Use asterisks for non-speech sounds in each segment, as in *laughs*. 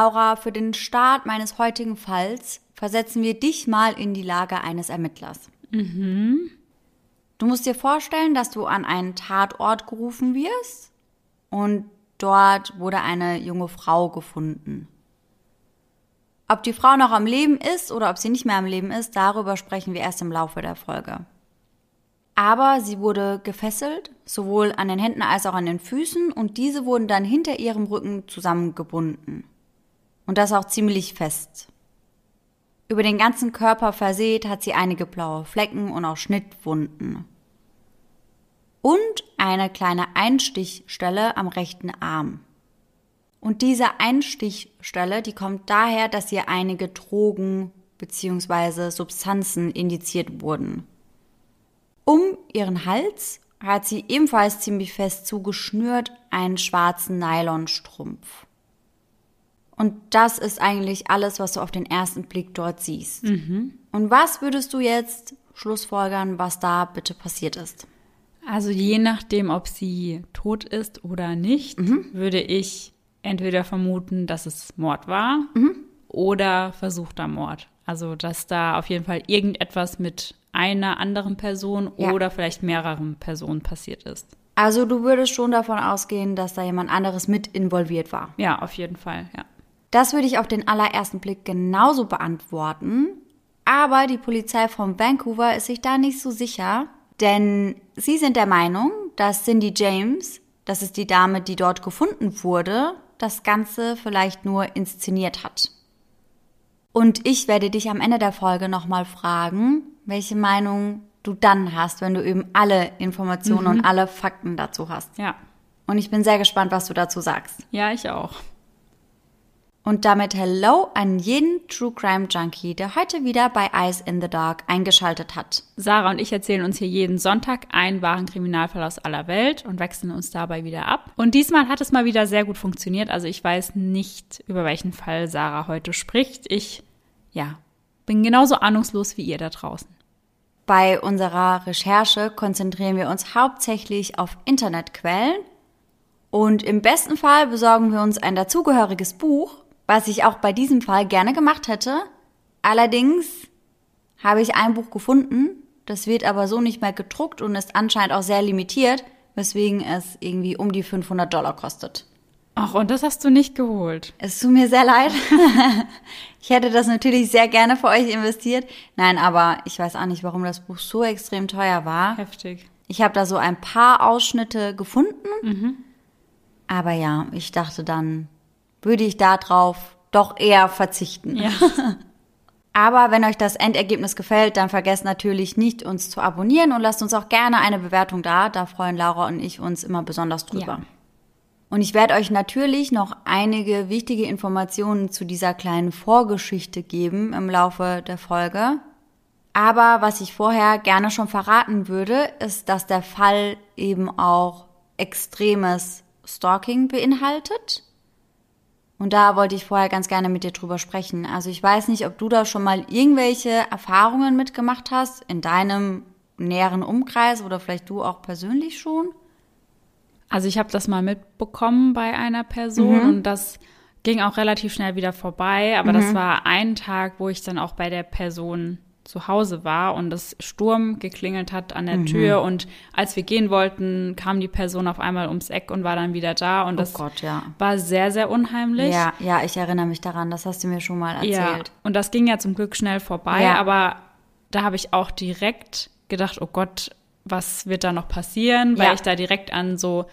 Laura, für den Start meines heutigen Falls versetzen wir dich mal in die Lage eines Ermittlers. Mhm. Du musst dir vorstellen, dass du an einen Tatort gerufen wirst und dort wurde eine junge Frau gefunden. Ob die Frau noch am Leben ist oder ob sie nicht mehr am Leben ist, darüber sprechen wir erst im Laufe der Folge. Aber sie wurde gefesselt, sowohl an den Händen als auch an den Füßen, und diese wurden dann hinter ihrem Rücken zusammengebunden. Und das auch ziemlich fest. Über den ganzen Körper verseht hat sie einige blaue Flecken und auch Schnittwunden. Und eine kleine Einstichstelle am rechten Arm. Und diese Einstichstelle, die kommt daher, dass ihr einige Drogen bzw. Substanzen indiziert wurden. Um ihren Hals hat sie ebenfalls ziemlich fest zugeschnürt einen schwarzen Nylonstrumpf. Und das ist eigentlich alles, was du auf den ersten Blick dort siehst. Und was würdest du jetzt schlussfolgern, was da bitte passiert ist? Also je nachdem, ob sie tot ist oder nicht, würde ich entweder vermuten, dass es Mord war oder versuchter Mord. Also dass da auf jeden Fall irgendetwas mit einer anderen Person Ja. oder vielleicht mehreren Personen passiert ist. Also du würdest schon davon ausgehen, dass da jemand anderes mit involviert war. Ja, auf jeden Fall, ja. Das würde ich auf den allerersten Blick genauso beantworten. Aber die Polizei von Vancouver ist sich da nicht so sicher, denn sie sind der Meinung, dass Cindy James, das ist die Dame, die dort gefunden wurde, das Ganze vielleicht nur inszeniert hat. Und ich werde dich am Ende der Folge nochmal fragen, welche Meinung du dann hast, wenn du eben alle Informationen und alle Fakten dazu hast. Ja. Und ich bin sehr gespannt, was du dazu sagst. Ja, ich auch. Und damit Hello an jeden True Crime Junkie, der heute wieder bei Eyes in the Dark eingeschaltet hat. Sarah und ich erzählen uns hier jeden Sonntag einen wahren Kriminalfall aus aller Welt und wechseln uns dabei wieder ab. Und diesmal hat es mal wieder sehr gut funktioniert. Also ich weiß nicht, über welchen Fall Sarah heute spricht. Ich, ja, bin genauso ahnungslos wie ihr da draußen. Bei unserer Recherche konzentrieren wir uns hauptsächlich auf Internetquellen und im besten Fall besorgen wir uns ein dazugehöriges Buch, was ich auch bei diesem Fall gerne gemacht hätte. Allerdings habe ich ein Buch gefunden, das wird aber so nicht mehr gedruckt und ist anscheinend auch sehr limitiert, weswegen es irgendwie um die 500 Dollar kostet. Ach, und das hast du nicht geholt. Es tut mir sehr leid. *laughs* ich hätte das natürlich sehr gerne für euch investiert. Nein, aber ich weiß auch nicht, warum das Buch so extrem teuer war. Heftig. Ich habe da so ein paar Ausschnitte gefunden. Aber ja, ich dachte dann, würde ich da drauf doch eher verzichten. Ja. *laughs* Aber wenn euch das Endergebnis gefällt, dann vergesst natürlich nicht, uns zu abonnieren und lasst uns auch gerne eine Bewertung da. Da freuen Laura und ich uns immer besonders drüber. Ja. Und ich werde euch natürlich noch einige wichtige Informationen zu dieser kleinen Vorgeschichte geben im Laufe der Folge. Aber was ich vorher gerne schon verraten würde, ist, dass der Fall eben auch extremes Stalking beinhaltet. Und da wollte ich vorher ganz gerne mit dir drüber sprechen. Also ich weiß nicht, ob du da schon mal irgendwelche Erfahrungen mitgemacht hast in deinem näheren Umkreis oder vielleicht du auch persönlich schon. Also ich habe das mal mitbekommen bei einer Person und das ging auch relativ schnell wieder vorbei. Aber das war ein Tag, wo ich dann auch bei der Person zu Hause war und es Sturm geklingelt hat an der Tür und als wir gehen wollten, kam die Person auf einmal ums Eck und war dann wieder da und das Oh Gott, ja. war sehr, sehr unheimlich. Ja, ja, ich erinnere mich daran, das hast du mir schon mal Ja, erzählt. und das ging ja zum Glück schnell vorbei, Ja. aber da habe ich auch direkt gedacht, oh Gott, was wird da noch passieren, weil Ja. ich da direkt an so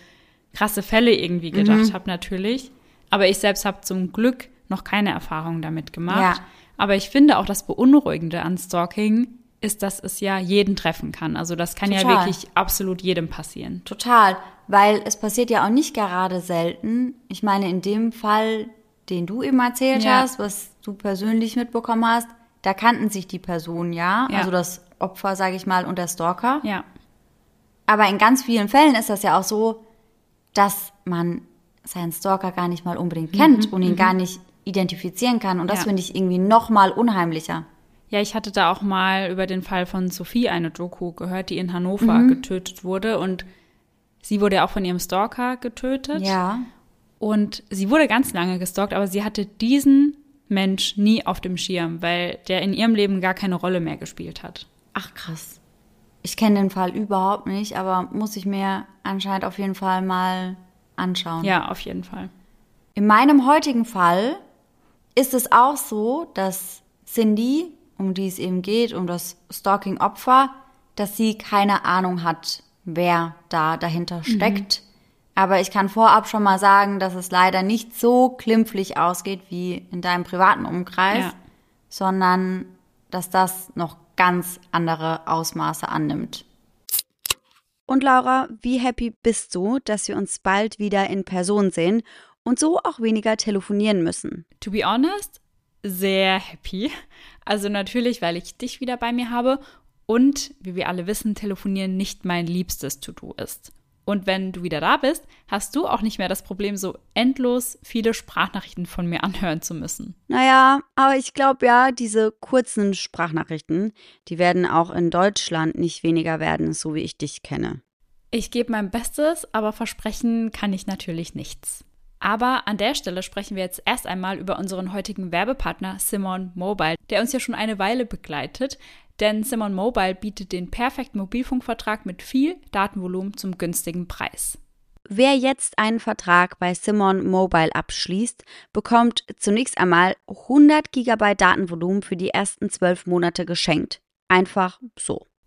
krasse Fälle irgendwie gedacht habe natürlich. Aber ich selbst habe zum Glück noch keine Erfahrung damit gemacht. Ja. Aber ich finde auch das Beunruhigende an Stalking ist, dass es ja jeden treffen kann. Also das kann ja Total. wirklich absolut jedem passieren. Total, weil es passiert ja auch nicht gerade selten. Ich meine, in dem Fall, den du eben erzählt Ja. hast, was du persönlich mitbekommen hast, da kannten sich die Personen ja, Ja. also das Opfer, sage ich mal, und der Stalker. Ja, Aber in ganz vielen Fällen ist das ja auch so, dass man seinen Stalker gar nicht mal unbedingt kennt und ihn gar nicht identifizieren kann. Und das Ja. finde ich irgendwie noch mal unheimlicher. Ja, ich hatte da auch mal über den Fall von Sophie eine Doku gehört, die in Hannover Mhm. getötet wurde und sie wurde ja auch von ihrem Stalker getötet. Ja. Und sie wurde ganz lange gestalkt, aber sie hatte diesen Mensch nie auf dem Schirm, weil der in ihrem Leben gar keine Rolle mehr gespielt hat. Ach krass. Ich kenne den Fall überhaupt nicht, aber muss ich mir anscheinend auf jeden Fall mal anschauen. Ja, auf jeden Fall. In meinem heutigen Fall ist es auch so, dass Cindy, um die es eben geht, um das Stalking-Opfer, dass sie keine Ahnung hat, wer da dahinter steckt. Mhm. Aber ich kann vorab schon mal sagen, dass es leider nicht so klimpflich ausgeht wie in deinem privaten Umkreis, ja. sondern dass das noch ganz andere Ausmaße annimmt. Und Laura, wie happy bist du, dass wir uns bald wieder in Person sehen und so auch weniger telefonieren müssen? To be honest, sehr happy. Also natürlich, weil ich dich wieder bei mir habe und, wie wir alle wissen, telefonieren nicht mein liebstes To-Do ist. Und wenn du wieder da bist, hast du auch nicht mehr das Problem, so endlos viele Sprachnachrichten von mir anhören zu müssen. Naja, aber ich glaube ja, diese kurzen Sprachnachrichten, die werden auch in Deutschland nicht weniger werden, so wie ich dich kenne. Ich gebe mein Bestes, aber versprechen kann ich natürlich nichts. Aber an der Stelle sprechen wir jetzt erst einmal über unseren heutigen Werbepartner Simon Mobile, der uns ja schon eine Weile begleitet, denn Simon Mobile bietet den perfekten Mobilfunkvertrag mit viel Datenvolumen zum günstigen Preis. Wer jetzt einen Vertrag bei Simon Mobile abschließt, bekommt zunächst einmal 100 GB Datenvolumen für die ersten zwölf Monate geschenkt. Einfach so.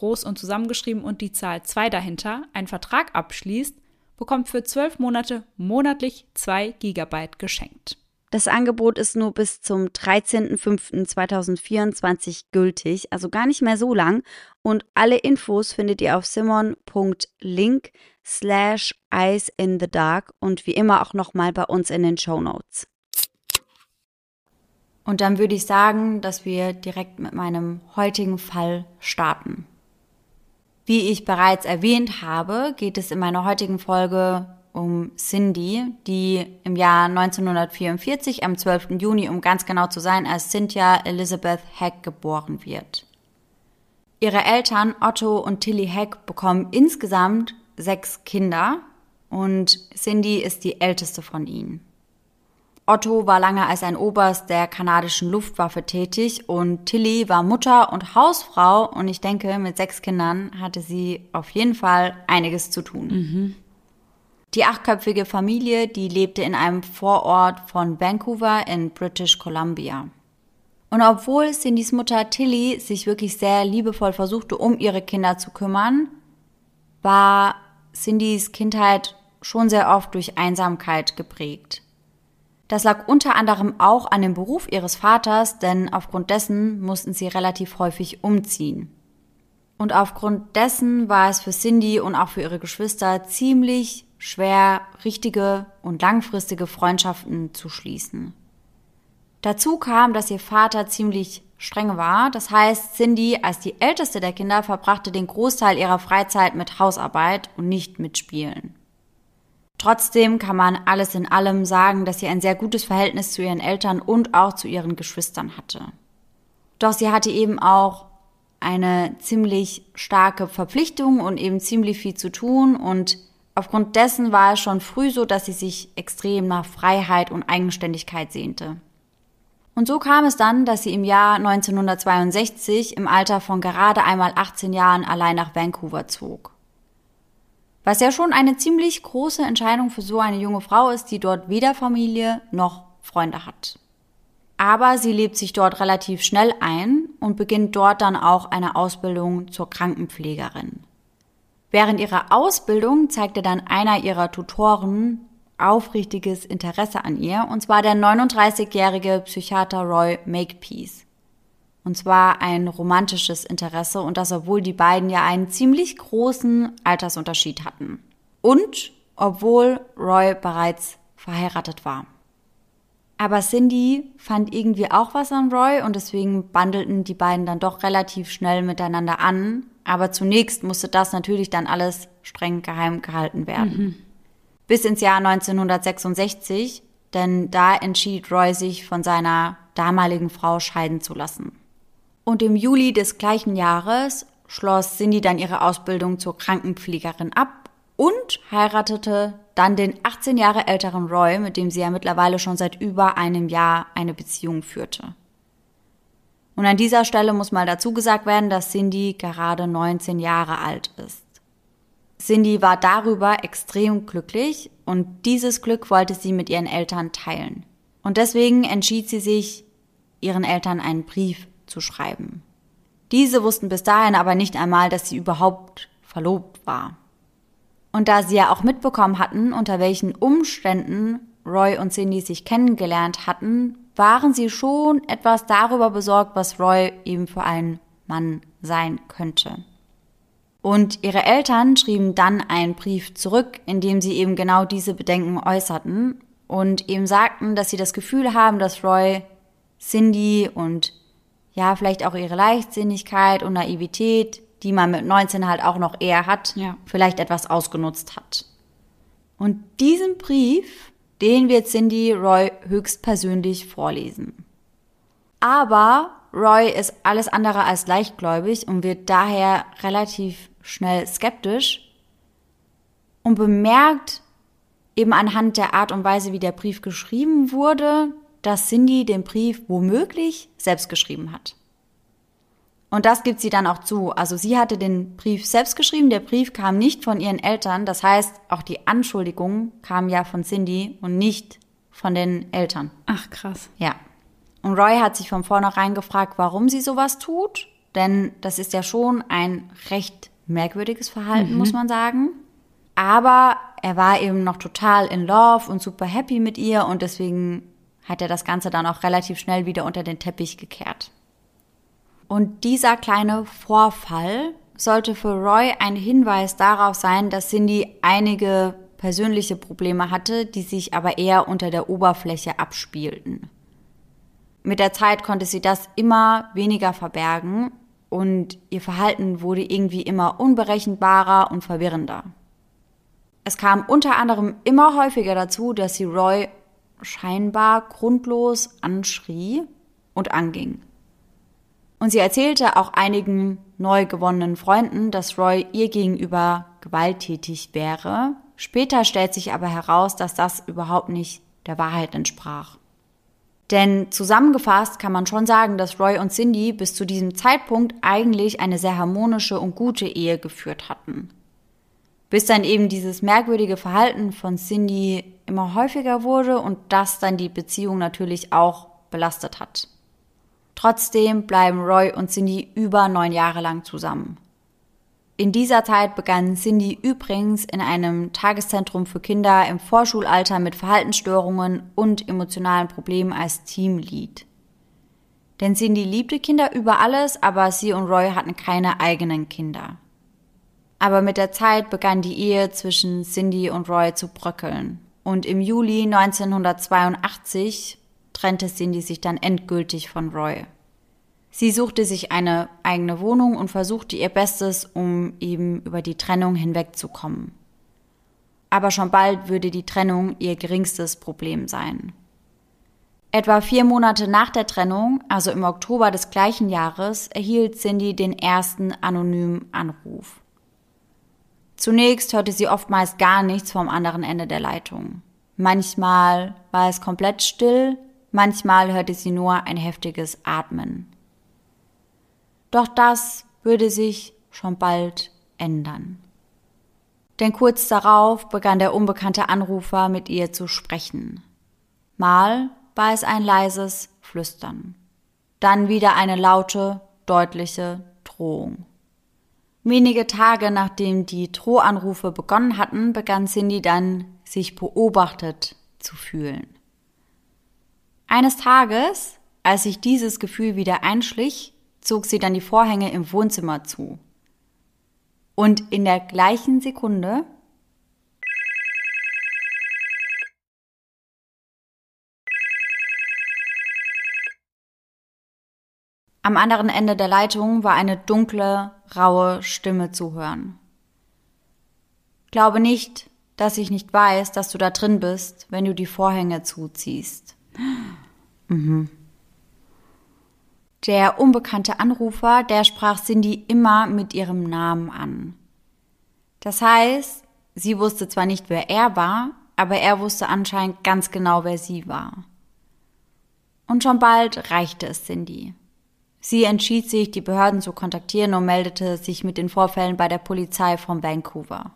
groß und zusammengeschrieben und die Zahl 2 dahinter, einen Vertrag abschließt, bekommt für 12 Monate monatlich 2 GB geschenkt. Das Angebot ist nur bis zum 13.05.2024 gültig, also gar nicht mehr so lang. Und alle Infos findet ihr auf simon.link slash eyes in the dark und wie immer auch nochmal bei uns in den Show Notes. Und dann würde ich sagen, dass wir direkt mit meinem heutigen Fall starten. Wie ich bereits erwähnt habe, geht es in meiner heutigen Folge um Cindy, die im Jahr 1944 am 12. Juni, um ganz genau zu sein, als Cynthia Elizabeth Heck geboren wird. Ihre Eltern Otto und Tilly Heck bekommen insgesamt sechs Kinder und Cindy ist die älteste von ihnen. Otto war lange als ein Oberst der kanadischen Luftwaffe tätig und Tilly war Mutter und Hausfrau und ich denke, mit sechs Kindern hatte sie auf jeden Fall einiges zu tun. Mhm. Die achtköpfige Familie, die lebte in einem Vorort von Vancouver in British Columbia. Und obwohl Cindys Mutter Tilly sich wirklich sehr liebevoll versuchte, um ihre Kinder zu kümmern, war Cindys Kindheit schon sehr oft durch Einsamkeit geprägt. Das lag unter anderem auch an dem Beruf ihres Vaters, denn aufgrund dessen mussten sie relativ häufig umziehen. Und aufgrund dessen war es für Cindy und auch für ihre Geschwister ziemlich schwer, richtige und langfristige Freundschaften zu schließen. Dazu kam, dass ihr Vater ziemlich streng war. Das heißt, Cindy als die älteste der Kinder verbrachte den Großteil ihrer Freizeit mit Hausarbeit und nicht mit Spielen. Trotzdem kann man alles in allem sagen, dass sie ein sehr gutes Verhältnis zu ihren Eltern und auch zu ihren Geschwistern hatte. Doch sie hatte eben auch eine ziemlich starke Verpflichtung und eben ziemlich viel zu tun und aufgrund dessen war es schon früh so, dass sie sich extrem nach Freiheit und Eigenständigkeit sehnte. Und so kam es dann, dass sie im Jahr 1962 im Alter von gerade einmal 18 Jahren allein nach Vancouver zog. Was ja schon eine ziemlich große Entscheidung für so eine junge Frau ist, die dort weder Familie noch Freunde hat. Aber sie lebt sich dort relativ schnell ein und beginnt dort dann auch eine Ausbildung zur Krankenpflegerin. Während ihrer Ausbildung zeigte dann einer ihrer Tutoren aufrichtiges Interesse an ihr, und zwar der 39-jährige Psychiater Roy Makepeace. Und zwar ein romantisches Interesse und das, obwohl die beiden ja einen ziemlich großen Altersunterschied hatten. Und obwohl Roy bereits verheiratet war. Aber Cindy fand irgendwie auch was an Roy und deswegen bandelten die beiden dann doch relativ schnell miteinander an. Aber zunächst musste das natürlich dann alles streng geheim gehalten werden. Mhm. Bis ins Jahr 1966, denn da entschied Roy sich von seiner damaligen Frau scheiden zu lassen. Und im Juli des gleichen Jahres schloss Cindy dann ihre Ausbildung zur Krankenpflegerin ab und heiratete dann den 18 Jahre älteren Roy, mit dem sie ja mittlerweile schon seit über einem Jahr eine Beziehung führte. Und an dieser Stelle muss mal dazu gesagt werden, dass Cindy gerade 19 Jahre alt ist. Cindy war darüber extrem glücklich und dieses Glück wollte sie mit ihren Eltern teilen. Und deswegen entschied sie sich, ihren Eltern einen Brief zu schreiben. Diese wussten bis dahin aber nicht einmal, dass sie überhaupt verlobt war. Und da sie ja auch mitbekommen hatten, unter welchen Umständen Roy und Cindy sich kennengelernt hatten, waren sie schon etwas darüber besorgt, was Roy eben für ein Mann sein könnte. Und ihre Eltern schrieben dann einen Brief zurück, in dem sie eben genau diese Bedenken äußerten und eben sagten, dass sie das Gefühl haben, dass Roy Cindy und ja, vielleicht auch ihre Leichtsinnigkeit und Naivität die man mit 19 halt auch noch eher hat, ja. vielleicht etwas ausgenutzt hat. Und diesen Brief, den wird Cindy Roy höchstpersönlich vorlesen. Aber Roy ist alles andere als leichtgläubig und wird daher relativ schnell skeptisch und bemerkt eben anhand der Art und Weise, wie der Brief geschrieben wurde, dass Cindy den Brief womöglich selbst geschrieben hat. Und das gibt sie dann auch zu. Also sie hatte den Brief selbst geschrieben, der Brief kam nicht von ihren Eltern. Das heißt, auch die Anschuldigung kam ja von Cindy und nicht von den Eltern. Ach, krass. Ja. Und Roy hat sich von vornherein gefragt, warum sie sowas tut. Denn das ist ja schon ein recht merkwürdiges Verhalten, mhm. muss man sagen. Aber er war eben noch total in Love und super happy mit ihr und deswegen hat er das Ganze dann auch relativ schnell wieder unter den Teppich gekehrt. Und dieser kleine Vorfall sollte für Roy ein Hinweis darauf sein, dass Cindy einige persönliche Probleme hatte, die sich aber eher unter der Oberfläche abspielten. Mit der Zeit konnte sie das immer weniger verbergen und ihr Verhalten wurde irgendwie immer unberechenbarer und verwirrender. Es kam unter anderem immer häufiger dazu, dass sie Roy scheinbar grundlos anschrie und anging. Und sie erzählte auch einigen neu gewonnenen Freunden, dass Roy ihr gegenüber gewalttätig wäre. Später stellt sich aber heraus, dass das überhaupt nicht der Wahrheit entsprach. Denn zusammengefasst kann man schon sagen, dass Roy und Cindy bis zu diesem Zeitpunkt eigentlich eine sehr harmonische und gute Ehe geführt hatten. Bis dann eben dieses merkwürdige Verhalten von Cindy immer häufiger wurde und das dann die Beziehung natürlich auch belastet hat. Trotzdem bleiben Roy und Cindy über neun Jahre lang zusammen. In dieser Zeit begann Cindy übrigens in einem Tageszentrum für Kinder im Vorschulalter mit Verhaltensstörungen und emotionalen Problemen als Teamlead. Denn Cindy liebte Kinder über alles, aber sie und Roy hatten keine eigenen Kinder. Aber mit der Zeit begann die Ehe zwischen Cindy und Roy zu bröckeln. Und im Juli 1982 trennte Cindy sich dann endgültig von Roy. Sie suchte sich eine eigene Wohnung und versuchte ihr Bestes, um eben über die Trennung hinwegzukommen. Aber schon bald würde die Trennung ihr geringstes Problem sein. Etwa vier Monate nach der Trennung, also im Oktober des gleichen Jahres, erhielt Cindy den ersten anonymen Anruf. Zunächst hörte sie oftmals gar nichts vom anderen Ende der Leitung. Manchmal war es komplett still, Manchmal hörte sie nur ein heftiges Atmen. Doch das würde sich schon bald ändern. Denn kurz darauf begann der unbekannte Anrufer mit ihr zu sprechen. Mal war es ein leises Flüstern. Dann wieder eine laute, deutliche Drohung. Wenige Tage nachdem die Drohanrufe begonnen hatten, begann Cindy dann, sich beobachtet zu fühlen. Eines Tages, als sich dieses Gefühl wieder einschlich, zog sie dann die Vorhänge im Wohnzimmer zu. Und in der gleichen Sekunde Am anderen Ende der Leitung war eine dunkle, raue Stimme zu hören. Glaube nicht, dass ich nicht weiß, dass du da drin bist, wenn du die Vorhänge zuziehst. *gasps* Mhm. Der unbekannte Anrufer, der sprach Cindy immer mit ihrem Namen an. Das heißt, sie wusste zwar nicht, wer er war, aber er wusste anscheinend ganz genau, wer sie war. Und schon bald reichte es Cindy. Sie entschied sich, die Behörden zu kontaktieren und meldete sich mit den Vorfällen bei der Polizei von Vancouver.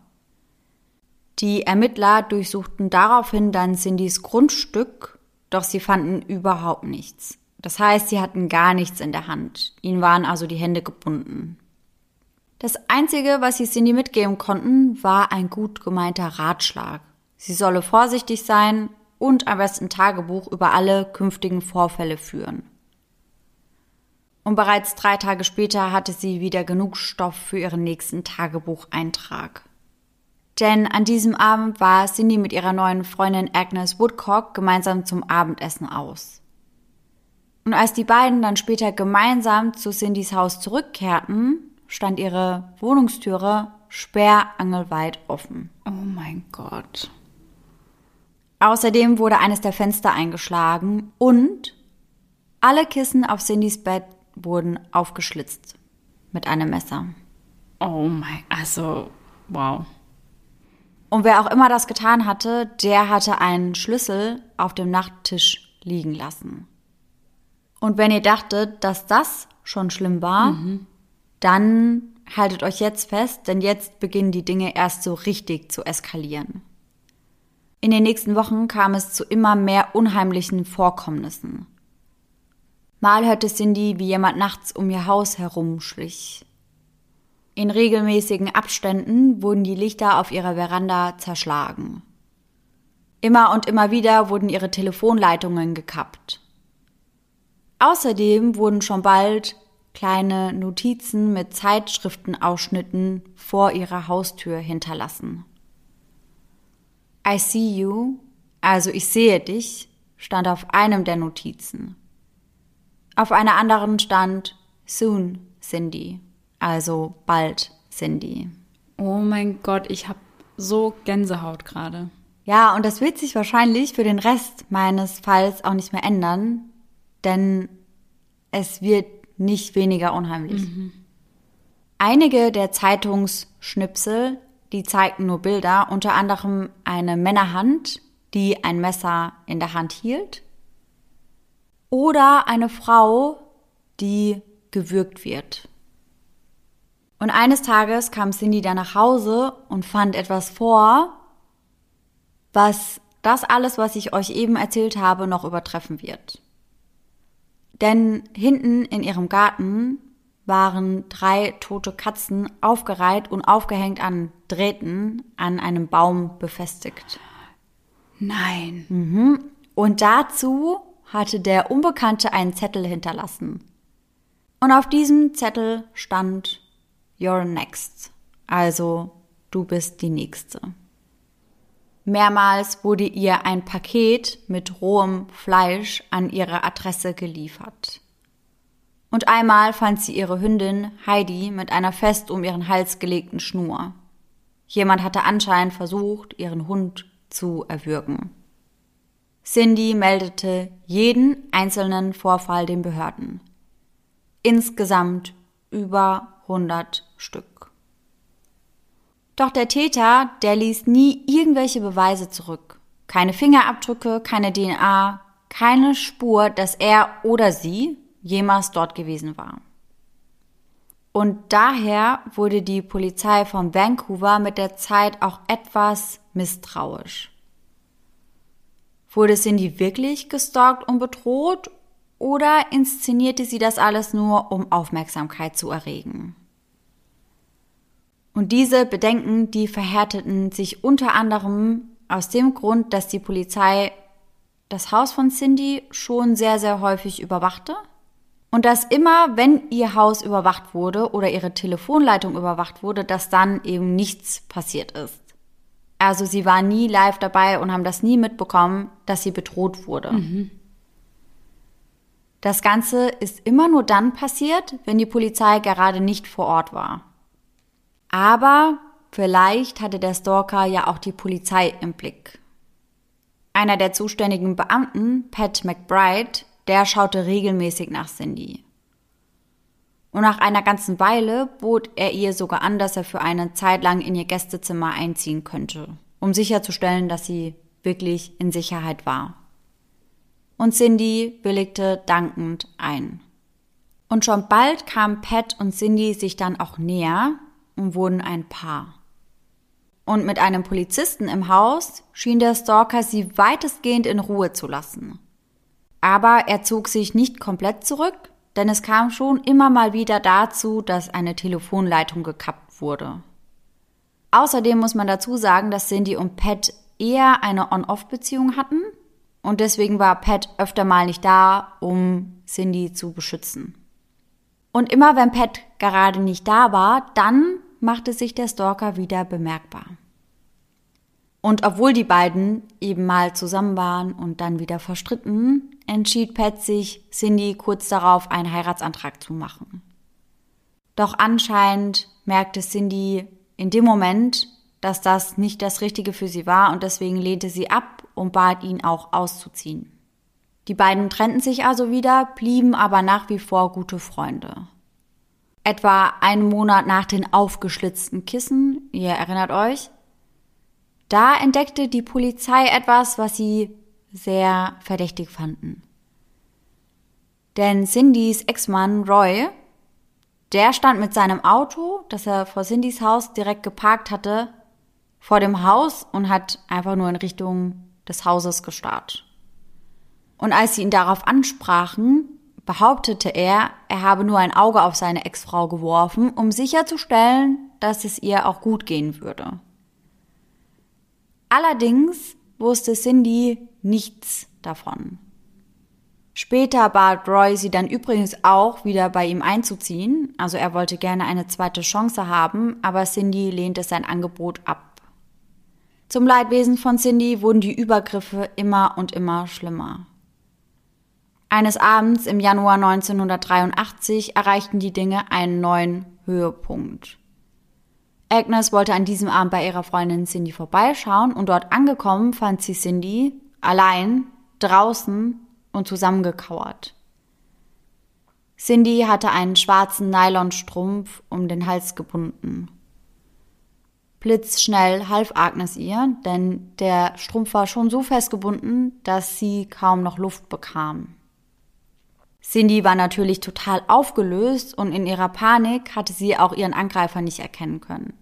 Die Ermittler durchsuchten daraufhin dann Cindys Grundstück, doch sie fanden überhaupt nichts. Das heißt, sie hatten gar nichts in der Hand. Ihnen waren also die Hände gebunden. Das Einzige, was sie Cindy mitgeben konnten, war ein gut gemeinter Ratschlag. Sie solle vorsichtig sein und am besten Tagebuch über alle künftigen Vorfälle führen. Und bereits drei Tage später hatte sie wieder genug Stoff für ihren nächsten Tagebucheintrag. Denn an diesem Abend war Cindy mit ihrer neuen Freundin Agnes Woodcock gemeinsam zum Abendessen aus. Und als die beiden dann später gemeinsam zu Cindys Haus zurückkehrten, stand ihre Wohnungstüre sperrangelweit offen. Oh mein Gott. Außerdem wurde eines der Fenster eingeschlagen und alle Kissen auf Cindys Bett wurden aufgeschlitzt mit einem Messer. Oh mein, also wow. Und wer auch immer das getan hatte, der hatte einen Schlüssel auf dem Nachttisch liegen lassen. Und wenn ihr dachtet, dass das schon schlimm war, mhm. dann haltet euch jetzt fest, denn jetzt beginnen die Dinge erst so richtig zu eskalieren. In den nächsten Wochen kam es zu immer mehr unheimlichen Vorkommnissen. Mal hörte Cindy, wie jemand nachts um ihr Haus herumschlich. In regelmäßigen Abständen wurden die Lichter auf ihrer Veranda zerschlagen. Immer und immer wieder wurden ihre Telefonleitungen gekappt. Außerdem wurden schon bald kleine Notizen mit Zeitschriftenausschnitten vor ihrer Haustür hinterlassen. I see you, also ich sehe dich, stand auf einem der Notizen. Auf einer anderen stand Soon, Cindy. Also bald, Cindy. Oh mein Gott, ich habe so Gänsehaut gerade. Ja, und das wird sich wahrscheinlich für den Rest meines Falls auch nicht mehr ändern, denn es wird nicht weniger unheimlich. Mhm. Einige der Zeitungsschnipsel, die zeigten nur Bilder, unter anderem eine Männerhand, die ein Messer in der Hand hielt oder eine Frau, die gewürgt wird. Und eines Tages kam Cindy dann nach Hause und fand etwas vor, was das alles, was ich euch eben erzählt habe, noch übertreffen wird. Denn hinten in ihrem Garten waren drei tote Katzen aufgereiht und aufgehängt an Drähten an einem Baum befestigt. Nein. Mhm. Und dazu hatte der Unbekannte einen Zettel hinterlassen. Und auf diesem Zettel stand You're next, also du bist die Nächste. Mehrmals wurde ihr ein Paket mit rohem Fleisch an ihre Adresse geliefert. Und einmal fand sie ihre Hündin Heidi mit einer fest um ihren Hals gelegten Schnur. Jemand hatte anscheinend versucht, ihren Hund zu erwürgen. Cindy meldete jeden einzelnen Vorfall den Behörden. Insgesamt über 100 Stück. Doch der Täter, der ließ nie irgendwelche Beweise zurück. Keine Fingerabdrücke, keine DNA, keine Spur, dass er oder sie jemals dort gewesen war. Und daher wurde die Polizei von Vancouver mit der Zeit auch etwas misstrauisch. Wurde Cindy wirklich gestalkt und bedroht? oder inszenierte sie das alles nur, um Aufmerksamkeit zu erregen? Und diese Bedenken, die verhärteten sich unter anderem aus dem Grund, dass die Polizei das Haus von Cindy schon sehr, sehr häufig überwachte. Und dass immer, wenn ihr Haus überwacht wurde oder ihre Telefonleitung überwacht wurde, dass dann eben nichts passiert ist. Also sie war nie live dabei und haben das nie mitbekommen, dass sie bedroht wurde. Mhm. Das Ganze ist immer nur dann passiert, wenn die Polizei gerade nicht vor Ort war. Aber vielleicht hatte der Stalker ja auch die Polizei im Blick. Einer der zuständigen Beamten, Pat McBride, der schaute regelmäßig nach Cindy. Und nach einer ganzen Weile bot er ihr sogar an, dass er für eine Zeit lang in ihr Gästezimmer einziehen könnte, um sicherzustellen, dass sie wirklich in Sicherheit war. Und Cindy willigte dankend ein. Und schon bald kamen Pat und Cindy sich dann auch näher und wurden ein Paar. Und mit einem Polizisten im Haus schien der Stalker sie weitestgehend in Ruhe zu lassen. Aber er zog sich nicht komplett zurück, denn es kam schon immer mal wieder dazu, dass eine Telefonleitung gekappt wurde. Außerdem muss man dazu sagen, dass Cindy und Pat eher eine On-Off-Beziehung hatten und deswegen war Pat öfter mal nicht da, um Cindy zu beschützen. Und immer wenn Pat gerade nicht da war, dann machte sich der Stalker wieder bemerkbar. Und obwohl die beiden eben mal zusammen waren und dann wieder verstritten, entschied Pat sich, Cindy kurz darauf einen Heiratsantrag zu machen. Doch anscheinend merkte Cindy in dem Moment, dass das nicht das Richtige für sie war und deswegen lehnte sie ab und bat ihn auch auszuziehen. Die beiden trennten sich also wieder, blieben aber nach wie vor gute Freunde etwa einen Monat nach den aufgeschlitzten Kissen, ihr erinnert euch, da entdeckte die Polizei etwas, was sie sehr verdächtig fanden. Denn Cindys Ex-Mann Roy, der stand mit seinem Auto, das er vor Cindys Haus direkt geparkt hatte, vor dem Haus und hat einfach nur in Richtung des Hauses gestarrt. Und als sie ihn darauf ansprachen, behauptete er, er habe nur ein Auge auf seine Ex-Frau geworfen, um sicherzustellen, dass es ihr auch gut gehen würde. Allerdings wusste Cindy nichts davon. Später bat Roy sie dann übrigens auch wieder bei ihm einzuziehen, also er wollte gerne eine zweite Chance haben, aber Cindy lehnte sein Angebot ab. Zum Leidwesen von Cindy wurden die Übergriffe immer und immer schlimmer. Eines Abends im Januar 1983 erreichten die Dinge einen neuen Höhepunkt. Agnes wollte an diesem Abend bei ihrer Freundin Cindy vorbeischauen und dort angekommen fand sie Cindy allein, draußen und zusammengekauert. Cindy hatte einen schwarzen Nylonstrumpf um den Hals gebunden. Blitzschnell half Agnes ihr, denn der Strumpf war schon so festgebunden, dass sie kaum noch Luft bekam. Cindy war natürlich total aufgelöst und in ihrer Panik hatte sie auch ihren Angreifer nicht erkennen können.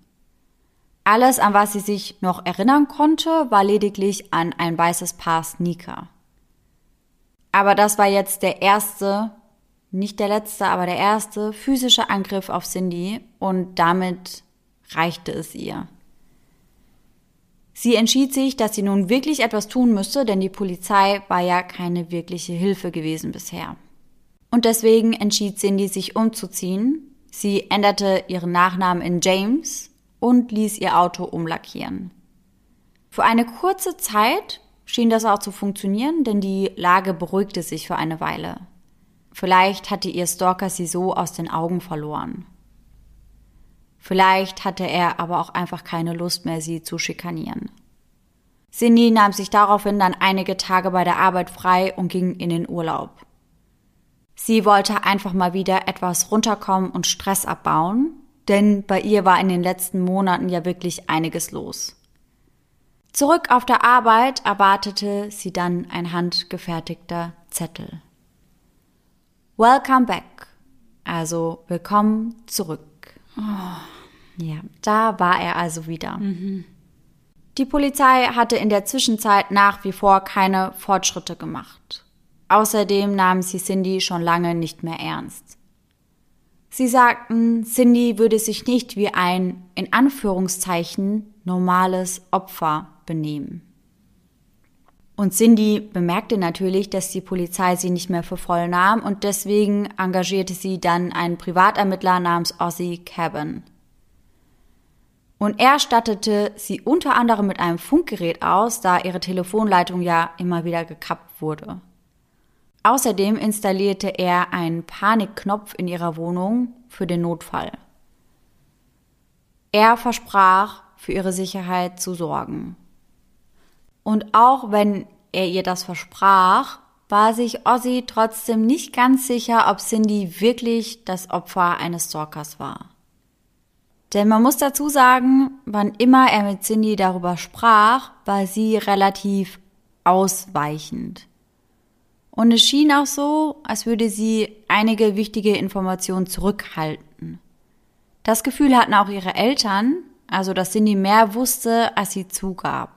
Alles, an was sie sich noch erinnern konnte, war lediglich an ein weißes Paar Sneaker. Aber das war jetzt der erste, nicht der letzte, aber der erste physische Angriff auf Cindy und damit reichte es ihr. Sie entschied sich, dass sie nun wirklich etwas tun müsste, denn die Polizei war ja keine wirkliche Hilfe gewesen bisher. Und deswegen entschied Cindy sich umzuziehen. Sie änderte ihren Nachnamen in James und ließ ihr Auto umlackieren. Für eine kurze Zeit schien das auch zu funktionieren, denn die Lage beruhigte sich für eine Weile. Vielleicht hatte ihr Stalker sie so aus den Augen verloren. Vielleicht hatte er aber auch einfach keine Lust mehr, sie zu schikanieren. Cindy nahm sich daraufhin dann einige Tage bei der Arbeit frei und ging in den Urlaub. Sie wollte einfach mal wieder etwas runterkommen und Stress abbauen, denn bei ihr war in den letzten Monaten ja wirklich einiges los. Zurück auf der Arbeit erwartete sie dann ein handgefertigter Zettel. Welcome back, also willkommen zurück. Oh, ja, da war er also wieder. Mhm. Die Polizei hatte in der Zwischenzeit nach wie vor keine Fortschritte gemacht. Außerdem nahmen sie Cindy schon lange nicht mehr ernst. Sie sagten, Cindy würde sich nicht wie ein, in Anführungszeichen, normales Opfer benehmen. Und Cindy bemerkte natürlich, dass die Polizei sie nicht mehr für voll nahm und deswegen engagierte sie dann einen Privatermittler namens Ozzy Cabin. Und er stattete sie unter anderem mit einem Funkgerät aus, da ihre Telefonleitung ja immer wieder gekappt wurde. Außerdem installierte er einen Panikknopf in ihrer Wohnung für den Notfall. Er versprach, für ihre Sicherheit zu sorgen. Und auch wenn er ihr das versprach, war sich Ozzy trotzdem nicht ganz sicher, ob Cindy wirklich das Opfer eines Stalkers war. Denn man muss dazu sagen, wann immer er mit Cindy darüber sprach, war sie relativ ausweichend. Und es schien auch so, als würde sie einige wichtige Informationen zurückhalten. Das Gefühl hatten auch ihre Eltern, also dass Cindy mehr wusste, als sie zugab.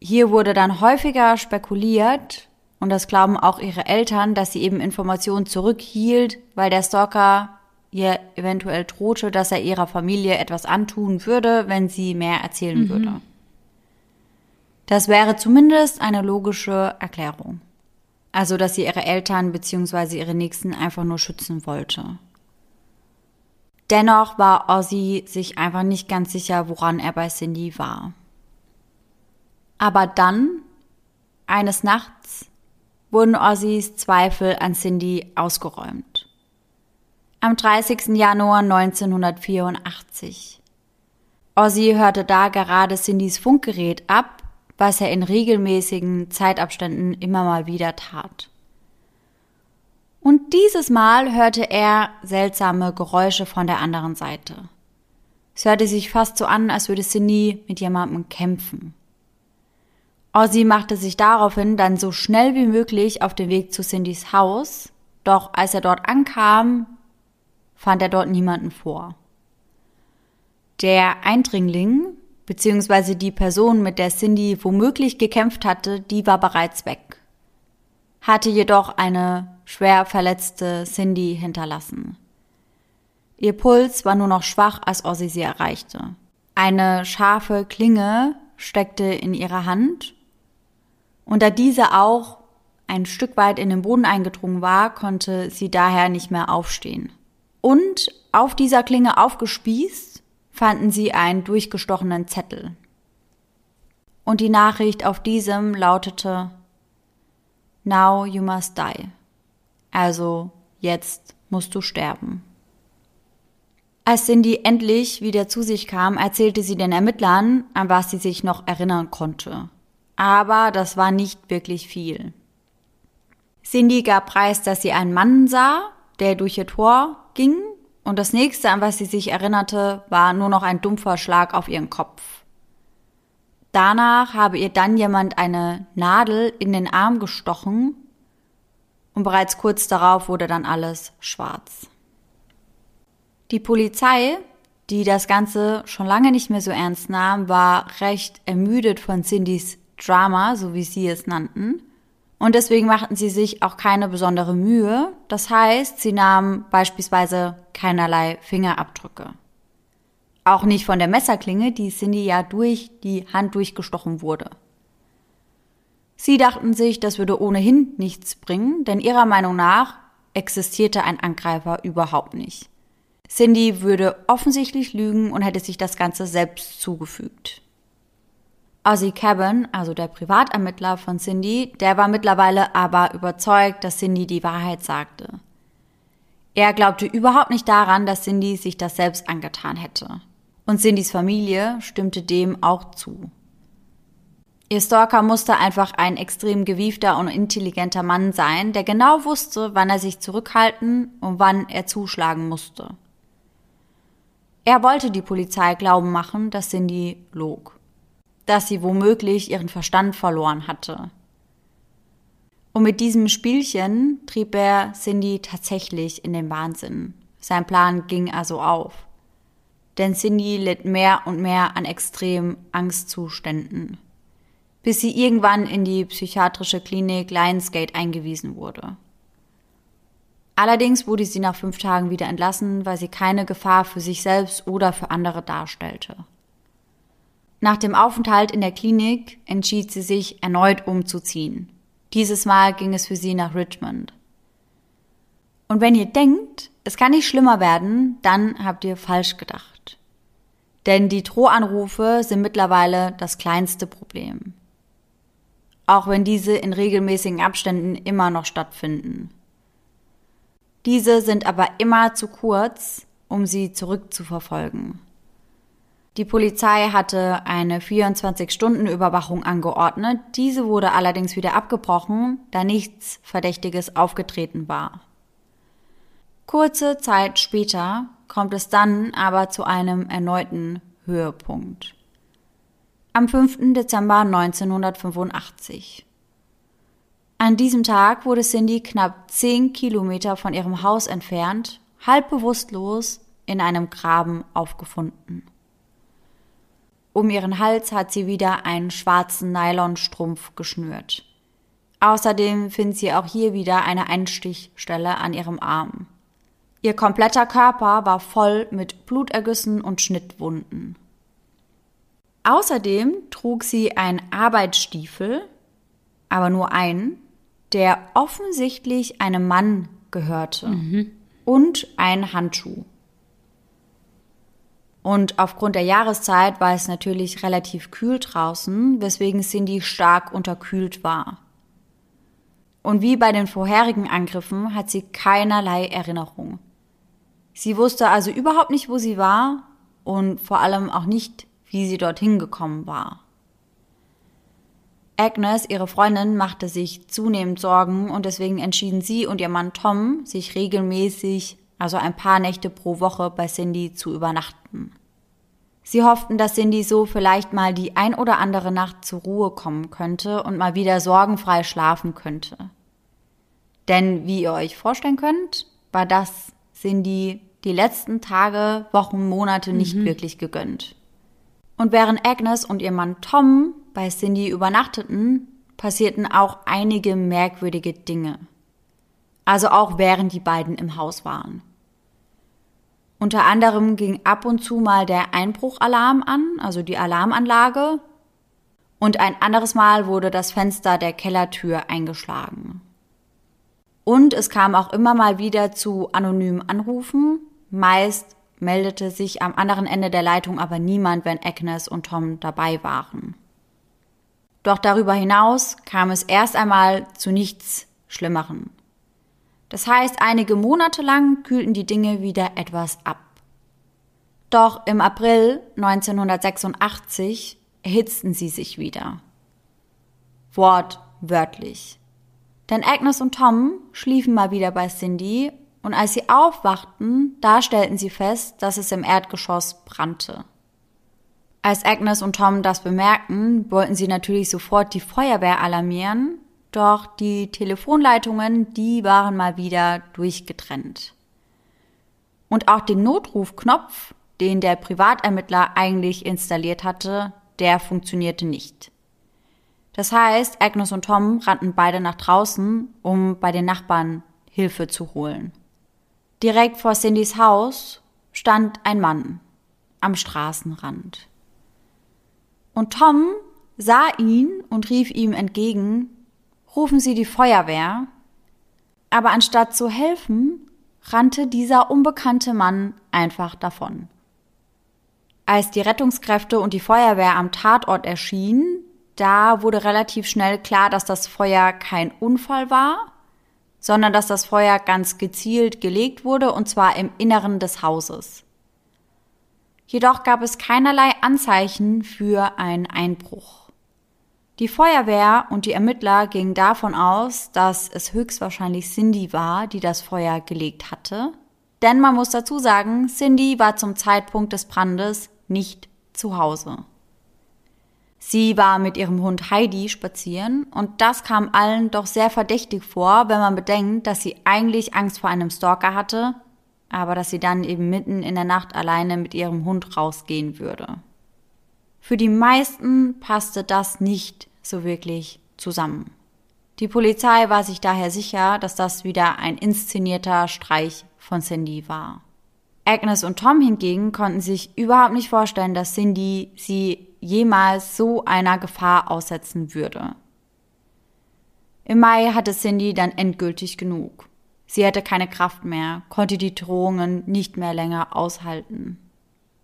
Hier wurde dann häufiger spekuliert, und das glauben auch ihre Eltern, dass sie eben Informationen zurückhielt, weil der Stalker ihr eventuell drohte, dass er ihrer Familie etwas antun würde, wenn sie mehr erzählen mhm. würde. Das wäre zumindest eine logische Erklärung. Also, dass sie ihre Eltern bzw. ihre Nächsten einfach nur schützen wollte. Dennoch war Ozzy sich einfach nicht ganz sicher, woran er bei Cindy war. Aber dann, eines Nachts, wurden Ozzys Zweifel an Cindy ausgeräumt am 30. Januar 1984. Ozzy hörte da gerade Cindys Funkgerät ab, was er in regelmäßigen Zeitabständen immer mal wieder tat. Und dieses Mal hörte er seltsame Geräusche von der anderen Seite. Es hörte sich fast so an, als würde Cindy mit jemandem kämpfen. Ozzy machte sich daraufhin dann so schnell wie möglich auf den Weg zu Cindys Haus, doch als er dort ankam, fand er dort niemanden vor. Der Eindringling, beziehungsweise die Person, mit der Cindy womöglich gekämpft hatte, die war bereits weg, hatte jedoch eine schwer verletzte Cindy hinterlassen. Ihr Puls war nur noch schwach, als Ozzy sie erreichte. Eine scharfe Klinge steckte in ihrer Hand, und da diese auch ein Stück weit in den Boden eingedrungen war, konnte sie daher nicht mehr aufstehen. Und auf dieser Klinge aufgespießt fanden sie einen durchgestochenen Zettel. Und die Nachricht auf diesem lautete Now you must die. Also jetzt musst du sterben. Als Cindy endlich wieder zu sich kam, erzählte sie den Ermittlern, an was sie sich noch erinnern konnte. Aber das war nicht wirklich viel. Cindy gab preis, dass sie einen Mann sah, der durch ihr Tor ging und das nächste, an was sie sich erinnerte, war nur noch ein dumpfer Schlag auf ihren Kopf. Danach habe ihr dann jemand eine Nadel in den Arm gestochen und bereits kurz darauf wurde dann alles schwarz. Die Polizei, die das Ganze schon lange nicht mehr so ernst nahm, war recht ermüdet von Cindys Drama, so wie sie es nannten, und deswegen machten sie sich auch keine besondere Mühe. Das heißt, sie nahmen beispielsweise keinerlei Fingerabdrücke. Auch nicht von der Messerklinge, die Cindy ja durch die Hand durchgestochen wurde. Sie dachten sich, das würde ohnehin nichts bringen, denn ihrer Meinung nach existierte ein Angreifer überhaupt nicht. Cindy würde offensichtlich lügen und hätte sich das Ganze selbst zugefügt. Ozzy Cabin, also der Privatermittler von Cindy, der war mittlerweile aber überzeugt, dass Cindy die Wahrheit sagte. Er glaubte überhaupt nicht daran, dass Cindy sich das selbst angetan hätte. Und Cindys Familie stimmte dem auch zu. Ihr Stalker musste einfach ein extrem gewiefter und intelligenter Mann sein, der genau wusste, wann er sich zurückhalten und wann er zuschlagen musste. Er wollte die Polizei glauben machen, dass Cindy log dass sie womöglich ihren Verstand verloren hatte. Und mit diesem Spielchen trieb er Cindy tatsächlich in den Wahnsinn. Sein Plan ging also auf. Denn Cindy litt mehr und mehr an extremen Angstzuständen. bis sie irgendwann in die psychiatrische Klinik Lionsgate eingewiesen wurde. Allerdings wurde sie nach fünf Tagen wieder entlassen, weil sie keine Gefahr für sich selbst oder für andere darstellte. Nach dem Aufenthalt in der Klinik entschied sie sich erneut umzuziehen. Dieses Mal ging es für sie nach Richmond. Und wenn ihr denkt, es kann nicht schlimmer werden, dann habt ihr falsch gedacht. Denn die Drohanrufe sind mittlerweile das kleinste Problem. Auch wenn diese in regelmäßigen Abständen immer noch stattfinden. Diese sind aber immer zu kurz, um sie zurückzuverfolgen. Die Polizei hatte eine 24-Stunden-Überwachung angeordnet, diese wurde allerdings wieder abgebrochen, da nichts Verdächtiges aufgetreten war. Kurze Zeit später kommt es dann aber zu einem erneuten Höhepunkt. Am 5. Dezember 1985. An diesem Tag wurde Cindy knapp zehn Kilometer von ihrem Haus entfernt, halb bewusstlos, in einem Graben aufgefunden. Um ihren Hals hat sie wieder einen schwarzen Nylonstrumpf geschnürt. Außerdem findet sie auch hier wieder eine Einstichstelle an ihrem Arm. Ihr kompletter Körper war voll mit Blutergüssen und Schnittwunden. Außerdem trug sie einen Arbeitsstiefel, aber nur einen, der offensichtlich einem Mann gehörte mhm. und ein Handschuh. Und aufgrund der Jahreszeit war es natürlich relativ kühl draußen, weswegen Cindy stark unterkühlt war. Und wie bei den vorherigen Angriffen hat sie keinerlei Erinnerung. Sie wusste also überhaupt nicht, wo sie war und vor allem auch nicht, wie sie dorthin gekommen war. Agnes, ihre Freundin, machte sich zunehmend Sorgen und deswegen entschieden sie und ihr Mann Tom, sich regelmäßig, also ein paar Nächte pro Woche bei Cindy zu übernachten. Sie hofften, dass Cindy so vielleicht mal die ein oder andere Nacht zur Ruhe kommen könnte und mal wieder sorgenfrei schlafen könnte. Denn wie ihr euch vorstellen könnt, war das Cindy die letzten Tage, Wochen, Monate nicht mhm. wirklich gegönnt. Und während Agnes und ihr Mann Tom bei Cindy übernachteten, passierten auch einige merkwürdige Dinge. Also auch während die beiden im Haus waren. Unter anderem ging ab und zu mal der Einbruchalarm an, also die Alarmanlage, und ein anderes Mal wurde das Fenster der Kellertür eingeschlagen. Und es kam auch immer mal wieder zu anonymen Anrufen. Meist meldete sich am anderen Ende der Leitung aber niemand, wenn Agnes und Tom dabei waren. Doch darüber hinaus kam es erst einmal zu nichts Schlimmeren. Das heißt, einige Monate lang kühlten die Dinge wieder etwas ab. Doch im April 1986 erhitzten sie sich wieder. Wortwörtlich. Denn Agnes und Tom schliefen mal wieder bei Cindy und als sie aufwachten, da stellten sie fest, dass es im Erdgeschoss brannte. Als Agnes und Tom das bemerkten, wollten sie natürlich sofort die Feuerwehr alarmieren, doch die Telefonleitungen, die waren mal wieder durchgetrennt. Und auch den Notrufknopf, den der Privatermittler eigentlich installiert hatte, der funktionierte nicht. Das heißt, Agnes und Tom rannten beide nach draußen, um bei den Nachbarn Hilfe zu holen. Direkt vor Cindys Haus stand ein Mann am Straßenrand. Und Tom sah ihn und rief ihm entgegen, rufen Sie die Feuerwehr. Aber anstatt zu helfen, rannte dieser unbekannte Mann einfach davon. Als die Rettungskräfte und die Feuerwehr am Tatort erschienen, da wurde relativ schnell klar, dass das Feuer kein Unfall war, sondern dass das Feuer ganz gezielt gelegt wurde, und zwar im Inneren des Hauses. Jedoch gab es keinerlei Anzeichen für einen Einbruch. Die Feuerwehr und die Ermittler gingen davon aus, dass es höchstwahrscheinlich Cindy war, die das Feuer gelegt hatte. Denn man muss dazu sagen, Cindy war zum Zeitpunkt des Brandes nicht zu Hause. Sie war mit ihrem Hund Heidi spazieren und das kam allen doch sehr verdächtig vor, wenn man bedenkt, dass sie eigentlich Angst vor einem Stalker hatte aber dass sie dann eben mitten in der Nacht alleine mit ihrem Hund rausgehen würde. Für die meisten passte das nicht so wirklich zusammen. Die Polizei war sich daher sicher, dass das wieder ein inszenierter Streich von Cindy war. Agnes und Tom hingegen konnten sich überhaupt nicht vorstellen, dass Cindy sie jemals so einer Gefahr aussetzen würde. Im Mai hatte Cindy dann endgültig genug. Sie hatte keine Kraft mehr, konnte die Drohungen nicht mehr länger aushalten.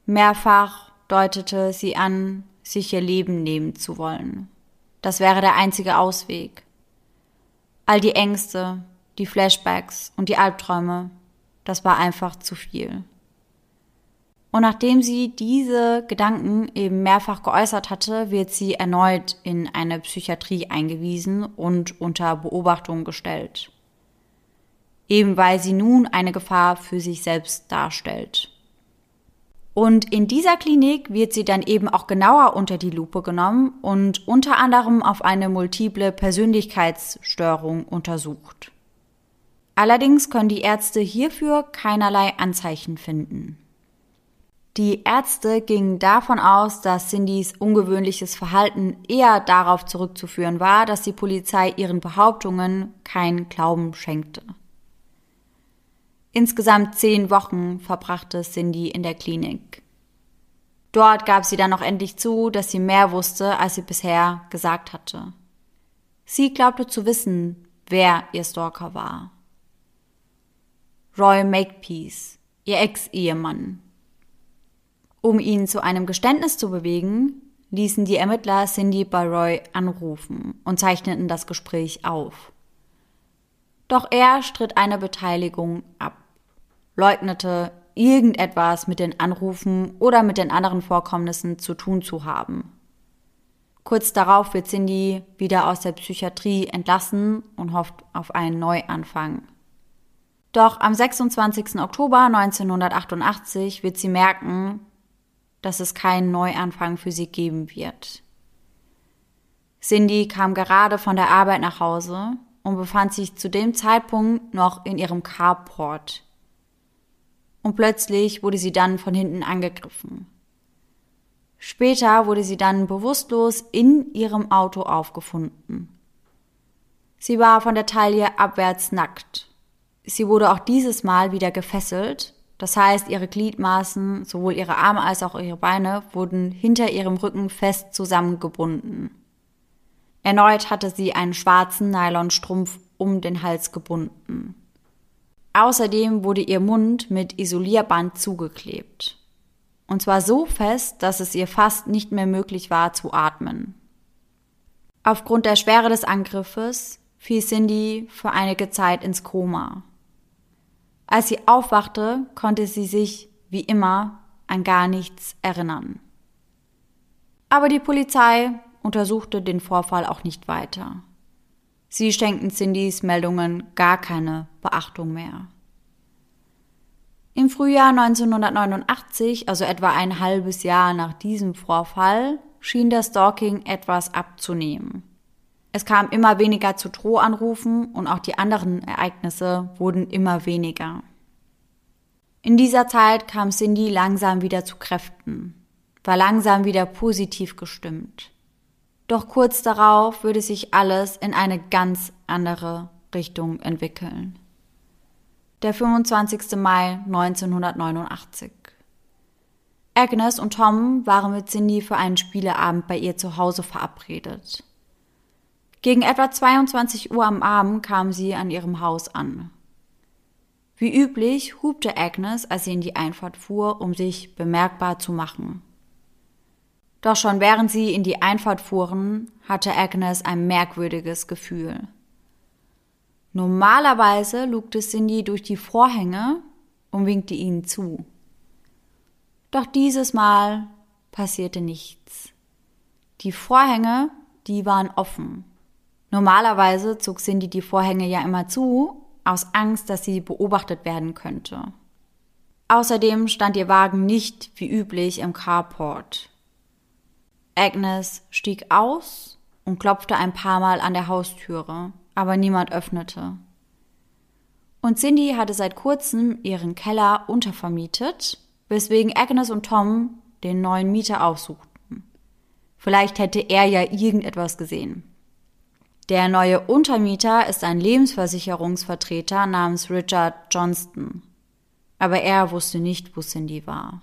Mehrfach deutete sie an, sich ihr Leben nehmen zu wollen. Das wäre der einzige Ausweg. All die Ängste, die Flashbacks und die Albträume, das war einfach zu viel. Und nachdem sie diese Gedanken eben mehrfach geäußert hatte, wird sie erneut in eine Psychiatrie eingewiesen und unter Beobachtung gestellt. Eben weil sie nun eine Gefahr für sich selbst darstellt. Und in dieser Klinik wird sie dann eben auch genauer unter die Lupe genommen und unter anderem auf eine multiple Persönlichkeitsstörung untersucht. Allerdings können die Ärzte hierfür keinerlei Anzeichen finden. Die Ärzte gingen davon aus, dass Cindys ungewöhnliches Verhalten eher darauf zurückzuführen war, dass die Polizei ihren Behauptungen keinen Glauben schenkte. Insgesamt zehn Wochen verbrachte Cindy in der Klinik. Dort gab sie dann noch endlich zu, dass sie mehr wusste, als sie bisher gesagt hatte. Sie glaubte zu wissen, wer ihr Stalker war. Roy Makepeace, ihr Ex-Ehemann, um ihn zu einem Geständnis zu bewegen, ließen die Ermittler Cindy bei Roy anrufen und zeichneten das Gespräch auf. Doch er stritt eine Beteiligung ab, leugnete irgendetwas mit den Anrufen oder mit den anderen Vorkommnissen zu tun zu haben. Kurz darauf wird Cindy wieder aus der Psychiatrie entlassen und hofft auf einen Neuanfang. Doch am 26. Oktober 1988 wird sie merken, dass es keinen Neuanfang für sie geben wird. Cindy kam gerade von der Arbeit nach Hause und befand sich zu dem Zeitpunkt noch in ihrem Carport. Und plötzlich wurde sie dann von hinten angegriffen. Später wurde sie dann bewusstlos in ihrem Auto aufgefunden. Sie war von der Taille abwärts nackt. Sie wurde auch dieses Mal wieder gefesselt das heißt, ihre Gliedmaßen, sowohl ihre Arme als auch ihre Beine, wurden hinter ihrem Rücken fest zusammengebunden. Erneut hatte sie einen schwarzen Nylonstrumpf um den Hals gebunden. Außerdem wurde ihr Mund mit Isolierband zugeklebt. Und zwar so fest, dass es ihr fast nicht mehr möglich war zu atmen. Aufgrund der Schwere des Angriffes fiel Cindy für einige Zeit ins Koma. Als sie aufwachte, konnte sie sich, wie immer, an gar nichts erinnern. Aber die Polizei untersuchte den Vorfall auch nicht weiter. Sie schenkten Cindys Meldungen gar keine Beachtung mehr. Im Frühjahr 1989, also etwa ein halbes Jahr nach diesem Vorfall, schien das Stalking etwas abzunehmen. Es kam immer weniger zu Drohanrufen und auch die anderen Ereignisse wurden immer weniger. In dieser Zeit kam Cindy langsam wieder zu Kräften, war langsam wieder positiv gestimmt. Doch kurz darauf würde sich alles in eine ganz andere Richtung entwickeln. Der 25. Mai 1989. Agnes und Tom waren mit Cindy für einen Spieleabend bei ihr zu Hause verabredet. Gegen etwa 22 Uhr am Abend kam sie an ihrem Haus an. Wie üblich hubte Agnes, als sie in die Einfahrt fuhr, um sich bemerkbar zu machen. Doch schon während sie in die Einfahrt fuhren, hatte Agnes ein merkwürdiges Gefühl. Normalerweise lugte Cindy durch die Vorhänge und winkte ihnen zu. Doch dieses Mal passierte nichts. Die Vorhänge, die waren offen. Normalerweise zog Cindy die Vorhänge ja immer zu, aus Angst, dass sie beobachtet werden könnte. Außerdem stand ihr Wagen nicht wie üblich im Carport. Agnes stieg aus und klopfte ein paar Mal an der Haustüre, aber niemand öffnete. Und Cindy hatte seit kurzem ihren Keller untervermietet, weswegen Agnes und Tom den neuen Mieter aufsuchten. Vielleicht hätte er ja irgendetwas gesehen. Der neue Untermieter ist ein Lebensversicherungsvertreter namens Richard Johnston. Aber er wusste nicht, wo Cindy war.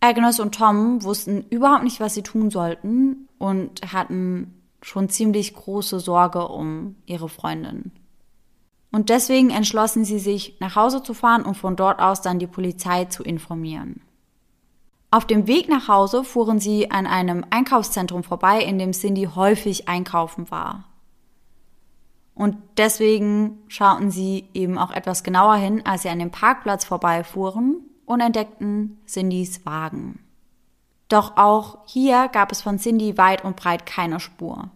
Agnes und Tom wussten überhaupt nicht, was sie tun sollten und hatten schon ziemlich große Sorge um ihre Freundin. Und deswegen entschlossen sie sich, nach Hause zu fahren und von dort aus dann die Polizei zu informieren. Auf dem Weg nach Hause fuhren sie an einem Einkaufszentrum vorbei, in dem Cindy häufig einkaufen war. Und deswegen schauten sie eben auch etwas genauer hin, als sie an dem Parkplatz vorbeifuhren und entdeckten Cindys Wagen. Doch auch hier gab es von Cindy weit und breit keine Spur.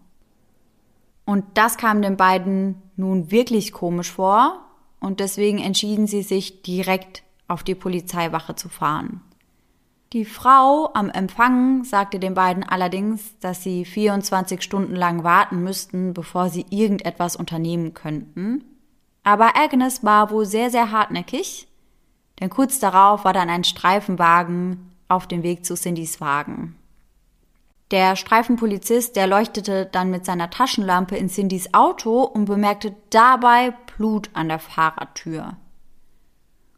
Und das kam den beiden nun wirklich komisch vor und deswegen entschieden sie sich direkt auf die Polizeiwache zu fahren. Die Frau am Empfang sagte den beiden allerdings, dass sie 24 Stunden lang warten müssten, bevor sie irgendetwas unternehmen könnten. Aber Agnes war wohl sehr, sehr hartnäckig, denn kurz darauf war dann ein Streifenwagen auf dem Weg zu Cindys Wagen. Der Streifenpolizist, der leuchtete dann mit seiner Taschenlampe in Cindys Auto und bemerkte dabei Blut an der Fahrertür.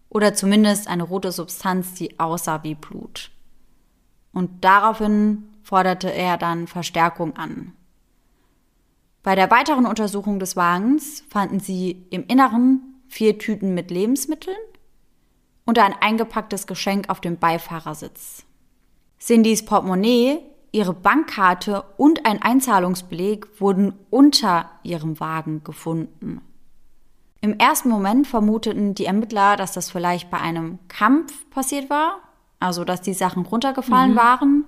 Oder zumindest eine rote Substanz, die aussah wie Blut. Und daraufhin forderte er dann Verstärkung an. Bei der weiteren Untersuchung des Wagens fanden sie im Inneren vier Tüten mit Lebensmitteln und ein eingepacktes Geschenk auf dem Beifahrersitz. Cindys Portemonnaie, ihre Bankkarte und ein Einzahlungsbeleg wurden unter ihrem Wagen gefunden. Im ersten Moment vermuteten die Ermittler, dass das vielleicht bei einem Kampf passiert war, also dass die Sachen runtergefallen mhm. waren.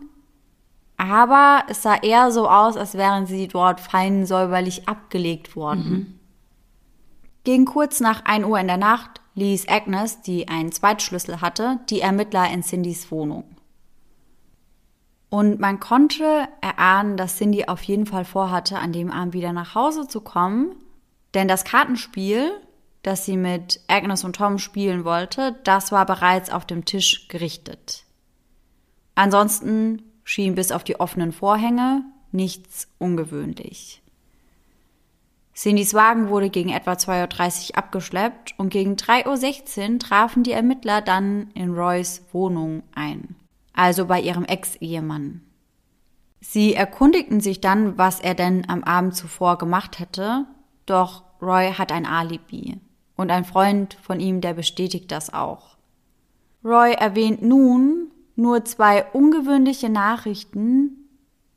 Aber es sah eher so aus, als wären sie dort fein säuberlich abgelegt worden. Mhm. Gegen kurz nach 1 Uhr in der Nacht ließ Agnes, die einen Zweitschlüssel hatte, die Ermittler in Cindys Wohnung. Und man konnte erahnen, dass Cindy auf jeden Fall vorhatte, an dem Abend wieder nach Hause zu kommen, denn das Kartenspiel, das sie mit Agnes und Tom spielen wollte, das war bereits auf dem Tisch gerichtet. Ansonsten schien bis auf die offenen Vorhänge nichts ungewöhnlich. Cindys Wagen wurde gegen etwa 2.30 Uhr abgeschleppt und gegen 3.16 Uhr trafen die Ermittler dann in Roys Wohnung ein, also bei ihrem Ex-Ehemann. Sie erkundigten sich dann, was er denn am Abend zuvor gemacht hätte doch Roy hat ein Alibi. Und ein Freund von ihm, der bestätigt das auch. Roy erwähnt nun nur zwei ungewöhnliche Nachrichten,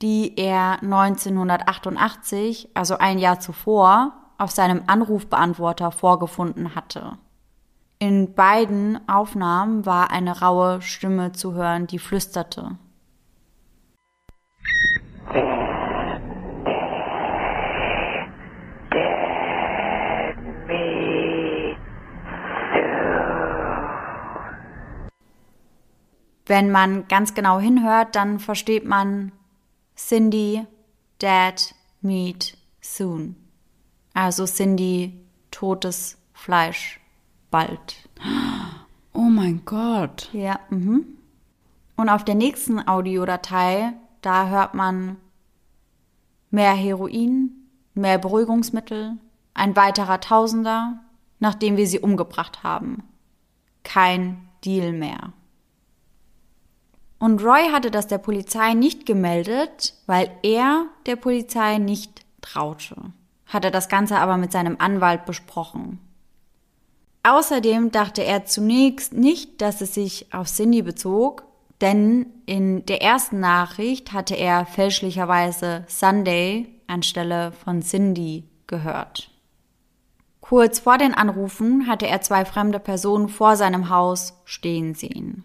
die er 1988, also ein Jahr zuvor, auf seinem Anrufbeantworter vorgefunden hatte. In beiden Aufnahmen war eine raue Stimme zu hören, die flüsterte. Wenn man ganz genau hinhört, dann versteht man Cindy, Dad, Meat, Soon. Also Cindy, totes Fleisch, bald. Oh mein Gott. Ja, mhm. Und auf der nächsten Audiodatei, da hört man mehr Heroin, mehr Beruhigungsmittel, ein weiterer Tausender, nachdem wir sie umgebracht haben. Kein Deal mehr. Und Roy hatte das der Polizei nicht gemeldet, weil er der Polizei nicht traute. Hatte das Ganze aber mit seinem Anwalt besprochen. Außerdem dachte er zunächst nicht, dass es sich auf Cindy bezog, denn in der ersten Nachricht hatte er fälschlicherweise Sunday anstelle von Cindy gehört. Kurz vor den Anrufen hatte er zwei fremde Personen vor seinem Haus stehen sehen.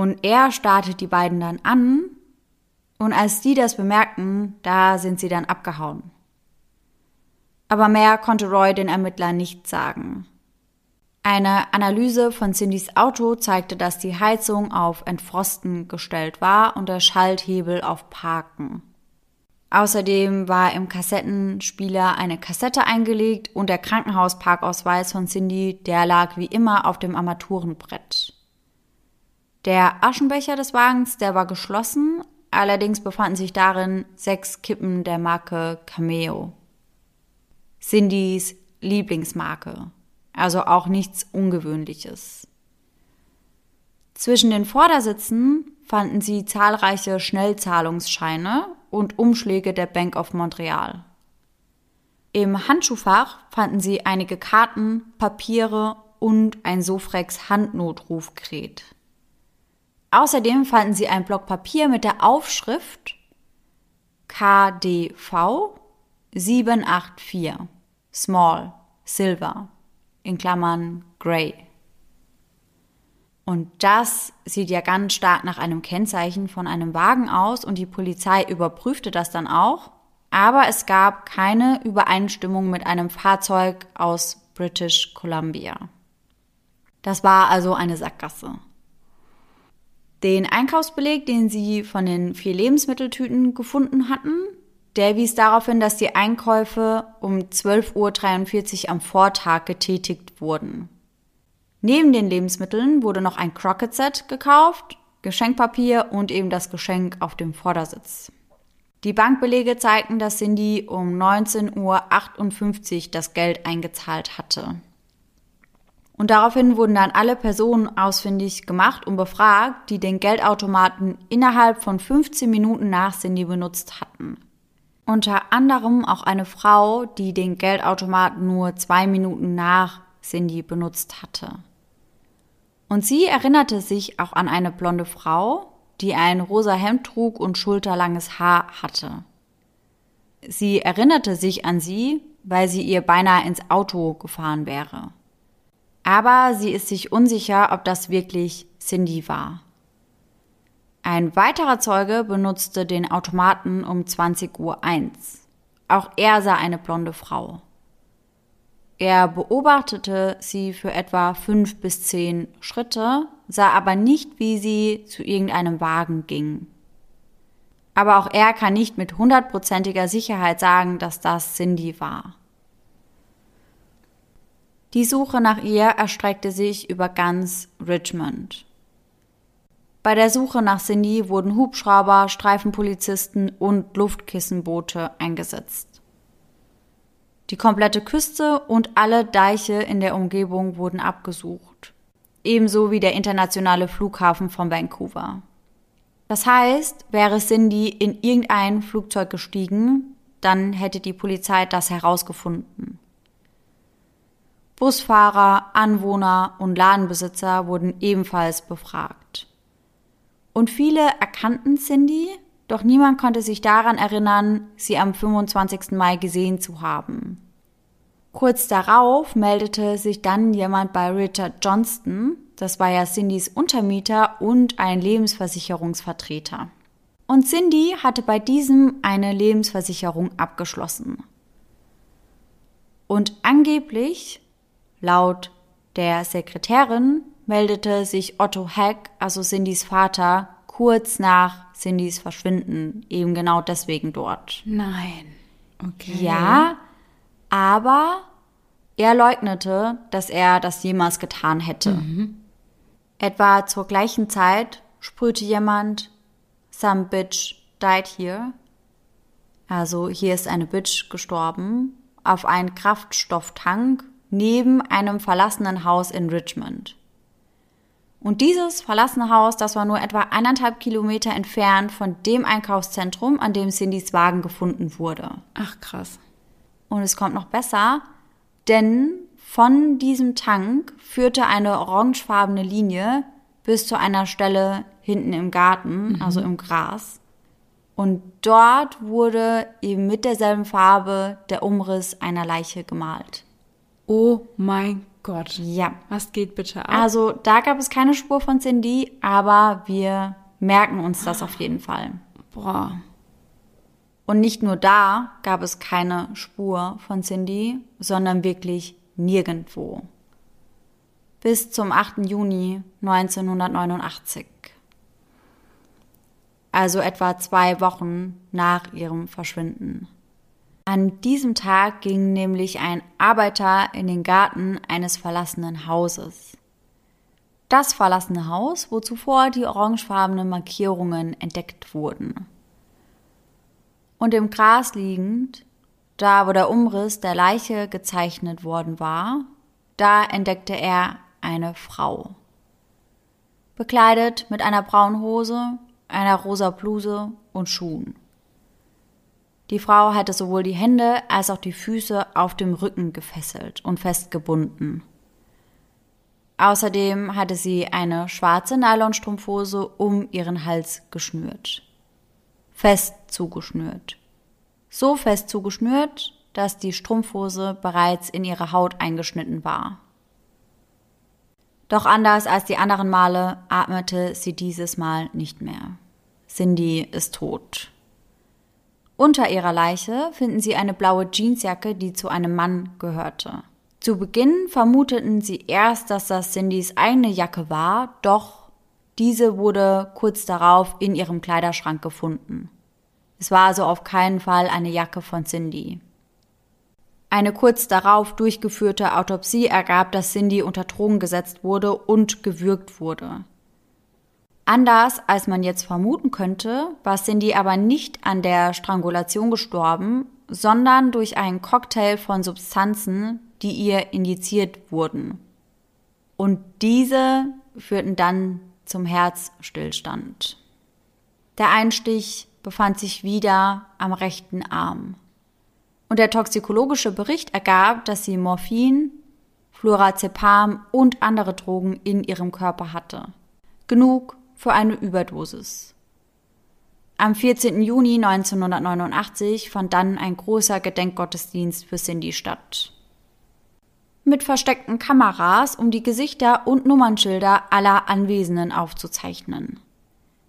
Und er startet die beiden dann an und als die das bemerkten, da sind sie dann abgehauen. Aber mehr konnte Roy den Ermittlern nicht sagen. Eine Analyse von Cindys Auto zeigte, dass die Heizung auf Entfrosten gestellt war und der Schalthebel auf Parken. Außerdem war im Kassettenspieler eine Kassette eingelegt und der Krankenhausparkausweis von Cindy, der lag wie immer auf dem Armaturenbrett. Der Aschenbecher des Wagens, der war geschlossen, allerdings befanden sich darin sechs Kippen der Marke Cameo. Cindys Lieblingsmarke, also auch nichts Ungewöhnliches. Zwischen den Vordersitzen fanden sie zahlreiche Schnellzahlungsscheine und Umschläge der Bank of Montreal. Im Handschuhfach fanden sie einige Karten, Papiere und ein Sofrex Handnotrufgerät. Außerdem fanden sie ein Block Papier mit der Aufschrift KDV 784 Small Silver in Klammern Gray. Und das sieht ja ganz stark nach einem Kennzeichen von einem Wagen aus und die Polizei überprüfte das dann auch. Aber es gab keine Übereinstimmung mit einem Fahrzeug aus British Columbia. Das war also eine Sackgasse. Den Einkaufsbeleg, den sie von den vier Lebensmitteltüten gefunden hatten, der wies darauf hin, dass die Einkäufe um 12.43 Uhr am Vortag getätigt wurden. Neben den Lebensmitteln wurde noch ein Crockett-Set gekauft, Geschenkpapier und eben das Geschenk auf dem Vordersitz. Die Bankbelege zeigten, dass Cindy um 19.58 Uhr das Geld eingezahlt hatte. Und daraufhin wurden dann alle Personen ausfindig gemacht und befragt, die den Geldautomaten innerhalb von 15 Minuten nach Cindy benutzt hatten. Unter anderem auch eine Frau, die den Geldautomaten nur zwei Minuten nach Cindy benutzt hatte. Und sie erinnerte sich auch an eine blonde Frau, die ein rosa Hemd trug und schulterlanges Haar hatte. Sie erinnerte sich an sie, weil sie ihr beinahe ins Auto gefahren wäre. Aber sie ist sich unsicher, ob das wirklich Cindy war. Ein weiterer Zeuge benutzte den Automaten um 20.01 Uhr. Auch er sah eine blonde Frau. Er beobachtete sie für etwa fünf bis zehn Schritte, sah aber nicht, wie sie zu irgendeinem Wagen ging. Aber auch er kann nicht mit hundertprozentiger Sicherheit sagen, dass das Cindy war. Die Suche nach ihr erstreckte sich über ganz Richmond. Bei der Suche nach Cindy wurden Hubschrauber, Streifenpolizisten und Luftkissenboote eingesetzt. Die komplette Küste und alle Deiche in der Umgebung wurden abgesucht, ebenso wie der internationale Flughafen von Vancouver. Das heißt, wäre Cindy in irgendein Flugzeug gestiegen, dann hätte die Polizei das herausgefunden. Busfahrer, Anwohner und Ladenbesitzer wurden ebenfalls befragt. Und viele erkannten Cindy, doch niemand konnte sich daran erinnern, sie am 25. Mai gesehen zu haben. Kurz darauf meldete sich dann jemand bei Richard Johnston, das war ja Cindys Untermieter und ein Lebensversicherungsvertreter. Und Cindy hatte bei diesem eine Lebensversicherung abgeschlossen. Und angeblich Laut der Sekretärin meldete sich Otto Heck, also Cindys Vater, kurz nach Cindys Verschwinden, eben genau deswegen dort. Nein. Okay. Ja, aber er leugnete, dass er das jemals getan hätte. Mhm. Etwa zur gleichen Zeit sprühte jemand, Some bitch died here. Also hier ist eine Bitch gestorben, auf einen Kraftstofftank neben einem verlassenen Haus in Richmond. Und dieses verlassene Haus, das war nur etwa eineinhalb Kilometer entfernt von dem Einkaufszentrum, an dem Cindys Wagen gefunden wurde. Ach krass. Und es kommt noch besser, denn von diesem Tank führte eine orangefarbene Linie bis zu einer Stelle hinten im Garten, mhm. also im Gras. Und dort wurde eben mit derselben Farbe der Umriss einer Leiche gemalt. Oh mein Gott. Ja. Was geht bitte ab? Also da gab es keine Spur von Cindy, aber wir merken uns das auf jeden Fall. Boah. Und nicht nur da gab es keine Spur von Cindy, sondern wirklich nirgendwo. Bis zum 8. Juni 1989. Also etwa zwei Wochen nach ihrem Verschwinden. An diesem Tag ging nämlich ein Arbeiter in den Garten eines verlassenen Hauses. das verlassene Haus, wo zuvor die orangefarbenen Markierungen entdeckt wurden. Und im Gras liegend, da wo der Umriss der Leiche gezeichnet worden war, da entdeckte er eine Frau. Bekleidet mit einer braunen Hose, einer rosa Bluse und Schuhen. Die Frau hatte sowohl die Hände als auch die Füße auf dem Rücken gefesselt und festgebunden. Außerdem hatte sie eine schwarze Nylonstrumpfhose um ihren Hals geschnürt. Fest zugeschnürt. So fest zugeschnürt, dass die Strumpfhose bereits in ihre Haut eingeschnitten war. Doch anders als die anderen Male atmete sie dieses Mal nicht mehr. Cindy ist tot. Unter ihrer Leiche finden sie eine blaue Jeansjacke, die zu einem Mann gehörte. Zu Beginn vermuteten sie erst, dass das Cindys eigene Jacke war, doch diese wurde kurz darauf in ihrem Kleiderschrank gefunden. Es war also auf keinen Fall eine Jacke von Cindy. Eine kurz darauf durchgeführte Autopsie ergab, dass Cindy unter Drogen gesetzt wurde und gewürgt wurde. Anders als man jetzt vermuten könnte, war Cindy aber nicht an der Strangulation gestorben, sondern durch einen Cocktail von Substanzen, die ihr injiziert wurden. Und diese führten dann zum Herzstillstand. Der Einstich befand sich wieder am rechten Arm. Und der toxikologische Bericht ergab, dass sie Morphin, Fluorazepam und andere Drogen in ihrem Körper hatte. Genug für eine Überdosis. Am 14. Juni 1989 fand dann ein großer Gedenkgottesdienst für Cindy statt mit versteckten Kameras, um die Gesichter und Nummernschilder aller Anwesenden aufzuzeichnen.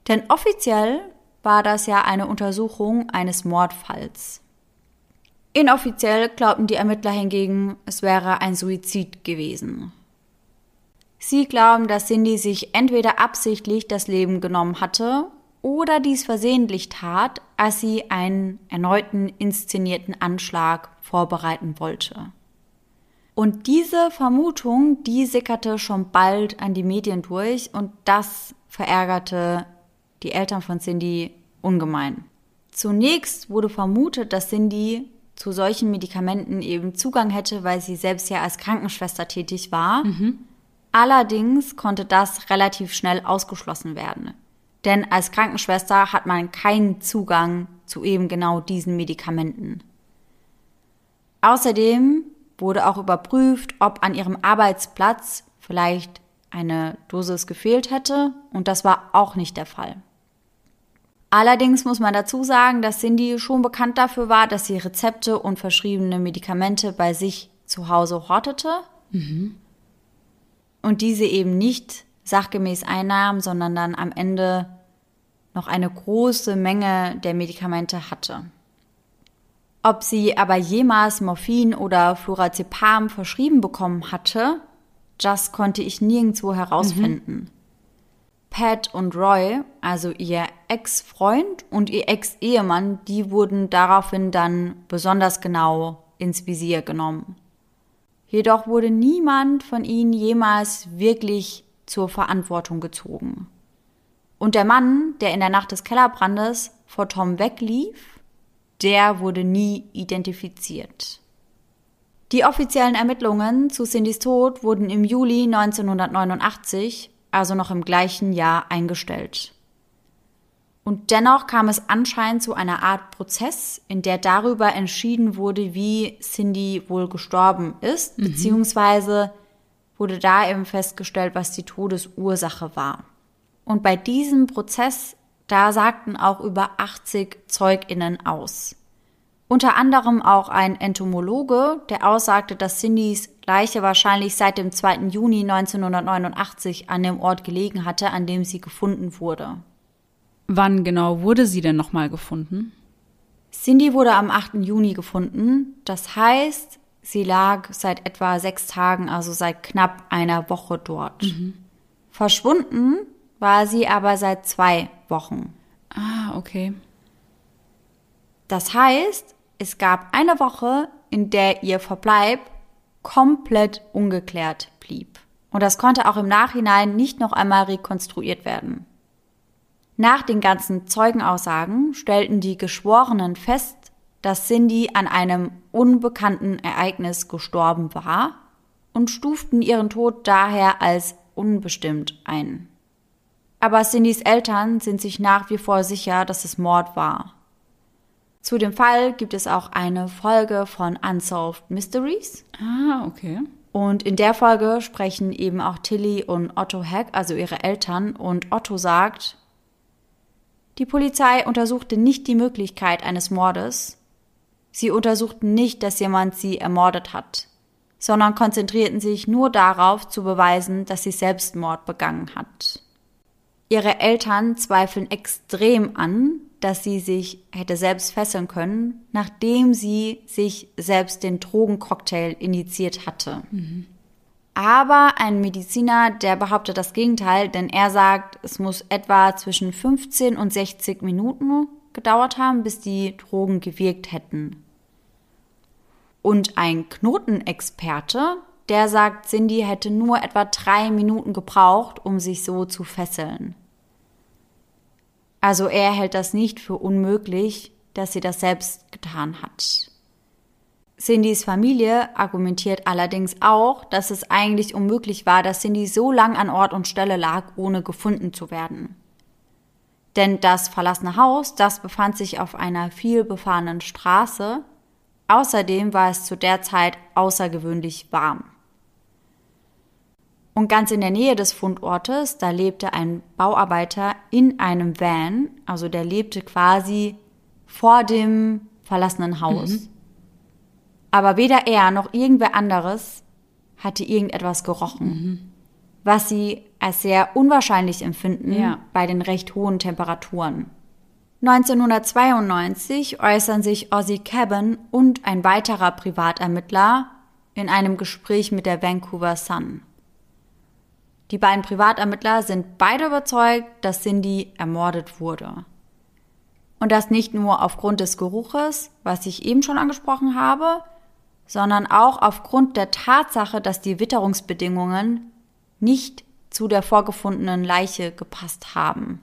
Denn offiziell war das ja eine Untersuchung eines Mordfalls. Inoffiziell glaubten die Ermittler hingegen, es wäre ein Suizid gewesen. Sie glauben, dass Cindy sich entweder absichtlich das Leben genommen hatte oder dies versehentlich tat, als sie einen erneuten inszenierten Anschlag vorbereiten wollte. Und diese Vermutung, die sickerte schon bald an die Medien durch und das verärgerte die Eltern von Cindy ungemein. Zunächst wurde vermutet, dass Cindy zu solchen Medikamenten eben Zugang hätte, weil sie selbst ja als Krankenschwester tätig war. Mhm. Allerdings konnte das relativ schnell ausgeschlossen werden. Denn als Krankenschwester hat man keinen Zugang zu eben genau diesen Medikamenten. Außerdem wurde auch überprüft, ob an ihrem Arbeitsplatz vielleicht eine Dosis gefehlt hätte und das war auch nicht der Fall. Allerdings muss man dazu sagen, dass Cindy schon bekannt dafür war, dass sie Rezepte und verschriebene Medikamente bei sich zu Hause hortete mhm. Und diese eben nicht sachgemäß einnahm, sondern dann am Ende noch eine große Menge der Medikamente hatte. Ob sie aber jemals Morphin oder Flurazepam verschrieben bekommen hatte, das konnte ich nirgendwo herausfinden. Mhm. Pat und Roy, also ihr Ex-Freund und ihr Ex-Ehemann, die wurden daraufhin dann besonders genau ins Visier genommen. Jedoch wurde niemand von ihnen jemals wirklich zur Verantwortung gezogen. Und der Mann, der in der Nacht des Kellerbrandes vor Tom weglief, der wurde nie identifiziert. Die offiziellen Ermittlungen zu Cindys Tod wurden im Juli 1989, also noch im gleichen Jahr, eingestellt. Und dennoch kam es anscheinend zu einer Art Prozess, in der darüber entschieden wurde, wie Cindy wohl gestorben ist, mhm. beziehungsweise wurde da eben festgestellt, was die Todesursache war. Und bei diesem Prozess da sagten auch über 80 Zeuginnen aus. Unter anderem auch ein Entomologe, der aussagte, dass Cindys Leiche wahrscheinlich seit dem 2. Juni 1989 an dem Ort gelegen hatte, an dem sie gefunden wurde. Wann genau wurde sie denn nochmal gefunden? Cindy wurde am 8. Juni gefunden. Das heißt, sie lag seit etwa sechs Tagen, also seit knapp einer Woche dort. Mhm. Verschwunden war sie aber seit zwei Wochen. Ah, okay. Das heißt, es gab eine Woche, in der ihr Verbleib komplett ungeklärt blieb. Und das konnte auch im Nachhinein nicht noch einmal rekonstruiert werden. Nach den ganzen Zeugenaussagen stellten die Geschworenen fest, dass Cindy an einem unbekannten Ereignis gestorben war und stuften ihren Tod daher als unbestimmt ein. Aber Cindys Eltern sind sich nach wie vor sicher, dass es Mord war. Zu dem Fall gibt es auch eine Folge von Unsolved Mysteries. Ah, okay. Und in der Folge sprechen eben auch Tilly und Otto Heck, also ihre Eltern, und Otto sagt, die Polizei untersuchte nicht die Möglichkeit eines Mordes. Sie untersuchten nicht, dass jemand sie ermordet hat, sondern konzentrierten sich nur darauf zu beweisen, dass sie Selbstmord begangen hat. Ihre Eltern zweifeln extrem an, dass sie sich hätte selbst fesseln können, nachdem sie sich selbst den Drogencocktail injiziert hatte. Mhm. Aber ein Mediziner, der behauptet das Gegenteil, denn er sagt, es muss etwa zwischen 15 und 60 Minuten gedauert haben, bis die Drogen gewirkt hätten. Und ein Knotenexperte, der sagt, Cindy hätte nur etwa drei Minuten gebraucht, um sich so zu fesseln. Also er hält das nicht für unmöglich, dass sie das selbst getan hat. Cindys Familie argumentiert allerdings auch, dass es eigentlich unmöglich war, dass Cindy so lang an Ort und Stelle lag, ohne gefunden zu werden. Denn das verlassene Haus, das befand sich auf einer viel befahrenen Straße. Außerdem war es zu der Zeit außergewöhnlich warm. Und ganz in der Nähe des Fundortes, da lebte ein Bauarbeiter in einem Van, also der lebte quasi vor dem verlassenen Haus. Mhm. Aber weder er noch irgendwer anderes hatte irgendetwas gerochen, mhm. was sie als sehr unwahrscheinlich empfinden ja. bei den recht hohen Temperaturen. 1992 äußern sich Ozzy Cabin und ein weiterer Privatermittler in einem Gespräch mit der Vancouver Sun. Die beiden Privatermittler sind beide überzeugt, dass Cindy ermordet wurde. Und das nicht nur aufgrund des Geruches, was ich eben schon angesprochen habe, sondern auch aufgrund der Tatsache, dass die Witterungsbedingungen nicht zu der vorgefundenen Leiche gepasst haben.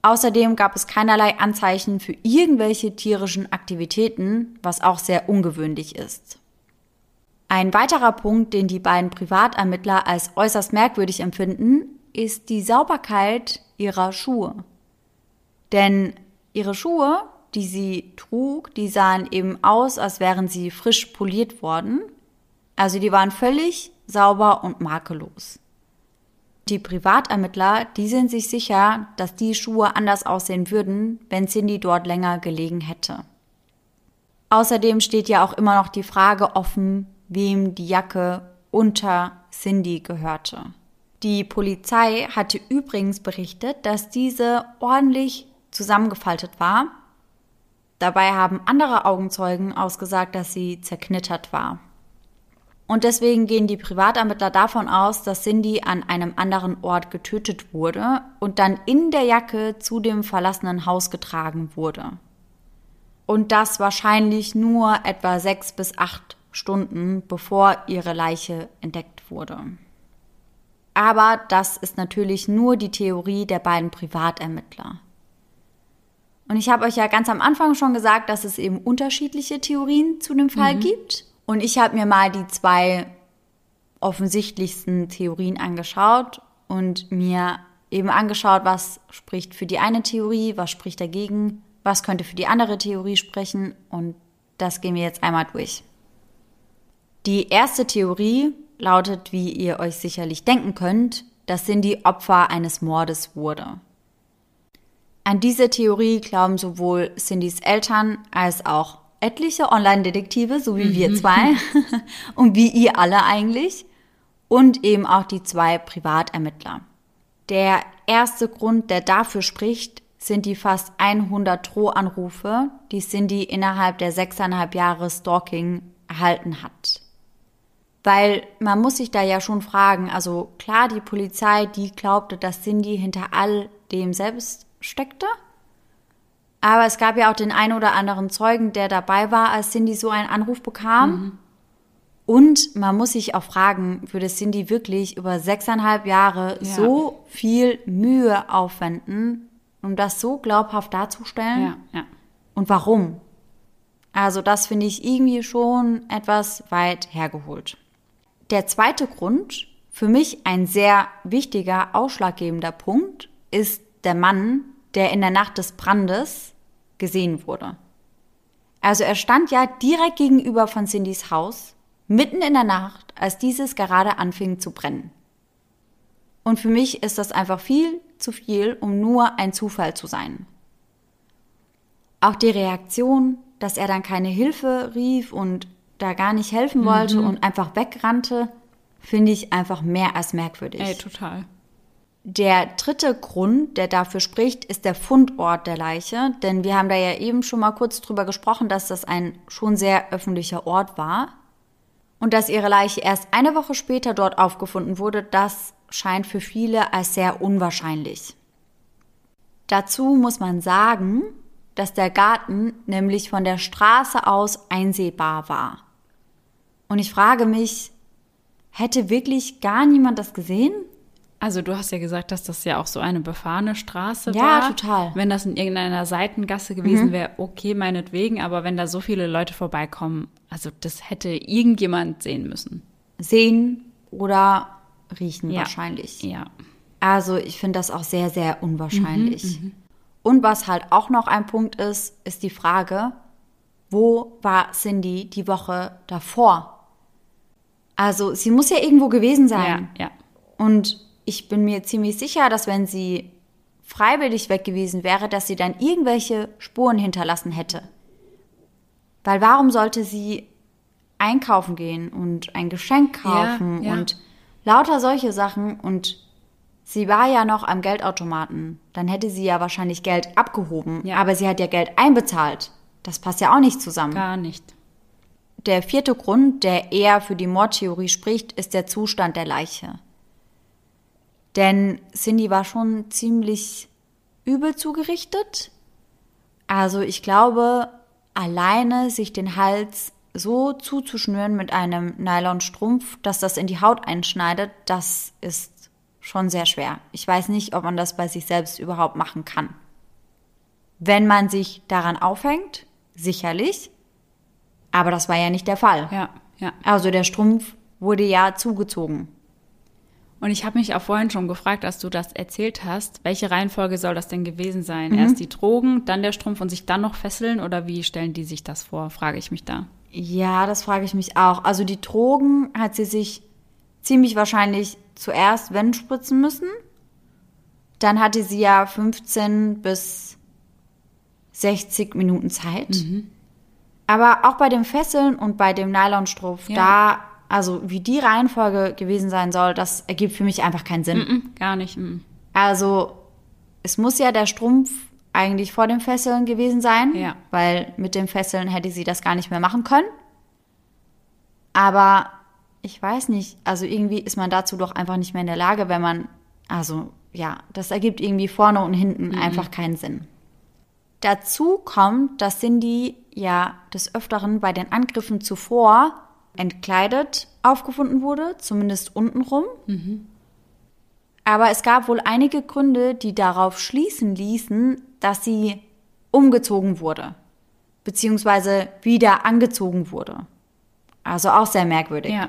Außerdem gab es keinerlei Anzeichen für irgendwelche tierischen Aktivitäten, was auch sehr ungewöhnlich ist. Ein weiterer Punkt, den die beiden Privatermittler als äußerst merkwürdig empfinden, ist die Sauberkeit ihrer Schuhe. Denn ihre Schuhe, die sie trug, die sahen eben aus, als wären sie frisch poliert worden. Also die waren völlig sauber und makellos. Die Privatermittler, die sind sich sicher, dass die Schuhe anders aussehen würden, wenn Cindy dort länger gelegen hätte. Außerdem steht ja auch immer noch die Frage offen, wem die Jacke unter Cindy gehörte. Die Polizei hatte übrigens berichtet, dass diese ordentlich zusammengefaltet war. Dabei haben andere Augenzeugen ausgesagt, dass sie zerknittert war. Und deswegen gehen die Privatermittler davon aus, dass Cindy an einem anderen Ort getötet wurde und dann in der Jacke zu dem verlassenen Haus getragen wurde. Und das wahrscheinlich nur etwa sechs bis acht Stunden bevor ihre Leiche entdeckt wurde. Aber das ist natürlich nur die Theorie der beiden Privatermittler. Und ich habe euch ja ganz am Anfang schon gesagt, dass es eben unterschiedliche Theorien zu dem Fall mhm. gibt. Und ich habe mir mal die zwei offensichtlichsten Theorien angeschaut und mir eben angeschaut, was spricht für die eine Theorie, was spricht dagegen, was könnte für die andere Theorie sprechen. Und das gehen wir jetzt einmal durch. Die erste Theorie lautet, wie ihr euch sicherlich denken könnt, dass Cindy Opfer eines Mordes wurde. An diese Theorie glauben sowohl Cindys Eltern als auch etliche Online-Detektive, so wie wir mhm. zwei *laughs* und wie ihr alle eigentlich, und eben auch die zwei Privatermittler. Der erste Grund, der dafür spricht, sind die fast 100 Drohanrufe, die Cindy innerhalb der sechseinhalb Jahre Stalking erhalten hat. Weil man muss sich da ja schon fragen, also klar, die Polizei, die glaubte, dass Cindy hinter all dem selbst steckte. Aber es gab ja auch den einen oder anderen Zeugen, der dabei war, als Cindy so einen Anruf bekam. Mhm. Und man muss sich auch fragen, würde Cindy wirklich über sechseinhalb Jahre Ja. so viel Mühe aufwenden, um das so glaubhaft darzustellen? Ja, ja. Und warum? Also das finde ich irgendwie schon etwas weit hergeholt. Der zweite Grund, für mich ein sehr wichtiger, ausschlaggebender Punkt, ist der Mann, der in der Nacht des Brandes gesehen wurde. Also er stand ja direkt gegenüber von Cindys Haus, mitten in der Nacht, als dieses gerade anfing zu brennen. Und für mich ist das einfach viel zu viel, um nur ein Zufall zu sein. Auch die Reaktion, dass er dann keine Hilfe rief und da gar nicht helfen wollte und einfach wegrannte, finde ich einfach mehr als merkwürdig. Ey, total. Der dritte Grund, der dafür spricht, ist der Fundort der Leiche. Denn wir haben da ja eben schon mal kurz drüber gesprochen, dass das ein schon sehr öffentlicher Ort war. Und dass ihre Leiche erst eine Woche später dort aufgefunden wurde, das scheint für viele als sehr unwahrscheinlich. Dazu muss man sagen, dass der Garten nämlich von der Straße aus einsehbar war. Und ich frage mich, hätte wirklich gar niemand das gesehen? Also du hast ja gesagt, dass das ja auch so eine befahrene Straße Ja, war. total. Mhm. Wenn das in irgendeiner Seitengasse gewesen wäre, okay, meinetwegen, aber wenn da so viele Leute vorbeikommen, also das hätte irgendjemand sehen müssen. sehen oder riechen Ja. wahrscheinlich. Ja. Also ich finde das auch sehr, sehr unwahrscheinlich. Und was halt auch noch ein Punkt ist, ist die Frage, wo war Cindy die Woche davor? Also sie muss ja irgendwo gewesen sein. Ja, ja. Und ich bin mir ziemlich sicher, dass wenn sie freiwillig weg gewesen wäre, dass sie dann irgendwelche Spuren hinterlassen hätte. Weil warum sollte sie einkaufen gehen und ein Geschenk kaufen Ja, ja. und lauter solche Sachen und sie war ja noch am Geldautomaten. Dann hätte sie ja wahrscheinlich Geld abgehoben, Ja. aber sie hat ja Geld einbezahlt. Das passt ja auch nicht zusammen. Gar nicht. Der vierte Grund, der eher für die Mordtheorie spricht, ist der Zustand der Leiche. Denn Cindy war schon ziemlich übel zugerichtet. Also ich glaube, alleine sich den Hals so zuzuschnüren mit einem Nylonstrumpf, dass das in die Haut einschneidet, das ist schon sehr schwer. Ich weiß nicht, ob man das bei sich selbst überhaupt machen kann. Wenn man sich daran aufhängt, sicherlich. Aber das war ja nicht der Fall. Ja, ja. Also der Strumpf wurde ja zugezogen. Und ich habe mich auch vorhin schon gefragt, als du das erzählt hast, welche Reihenfolge soll das denn gewesen sein? Mhm. Erst die Drogen, dann der Strumpf und sich dann noch fesseln oder wie stellen die sich das vor, frage ich mich da. Ja, das frage ich mich auch. Also die Drogen hat sie sich ziemlich wahrscheinlich zuerst wenn spritzen müssen. Dann hatte sie ja 15 bis 60 Minuten Zeit. Mhm. Aber auch bei dem Fesseln und bei dem Nylonstrumpf, Ja. da, also wie die Reihenfolge gewesen sein soll, das ergibt für mich einfach keinen Sinn. Mm, gar nicht. mm. Also, es muss ja der Strumpf eigentlich vor dem Fesseln gewesen sein, Ja. weil mit dem Fesseln hätte sie das gar nicht mehr machen können. Aber ich weiß nicht, also irgendwie ist man dazu doch einfach nicht mehr in der Lage, wenn man, also ja, das ergibt irgendwie vorne und hinten einfach keinen Sinn. Dazu kommt, dass Cindy ja des Öfteren bei den Angriffen zuvor entkleidet aufgefunden wurde, zumindest untenrum. Aber es gab wohl einige Gründe, die darauf schließen ließen, dass sie umgezogen wurde, beziehungsweise wieder angezogen wurde. Also auch sehr merkwürdig. Ja.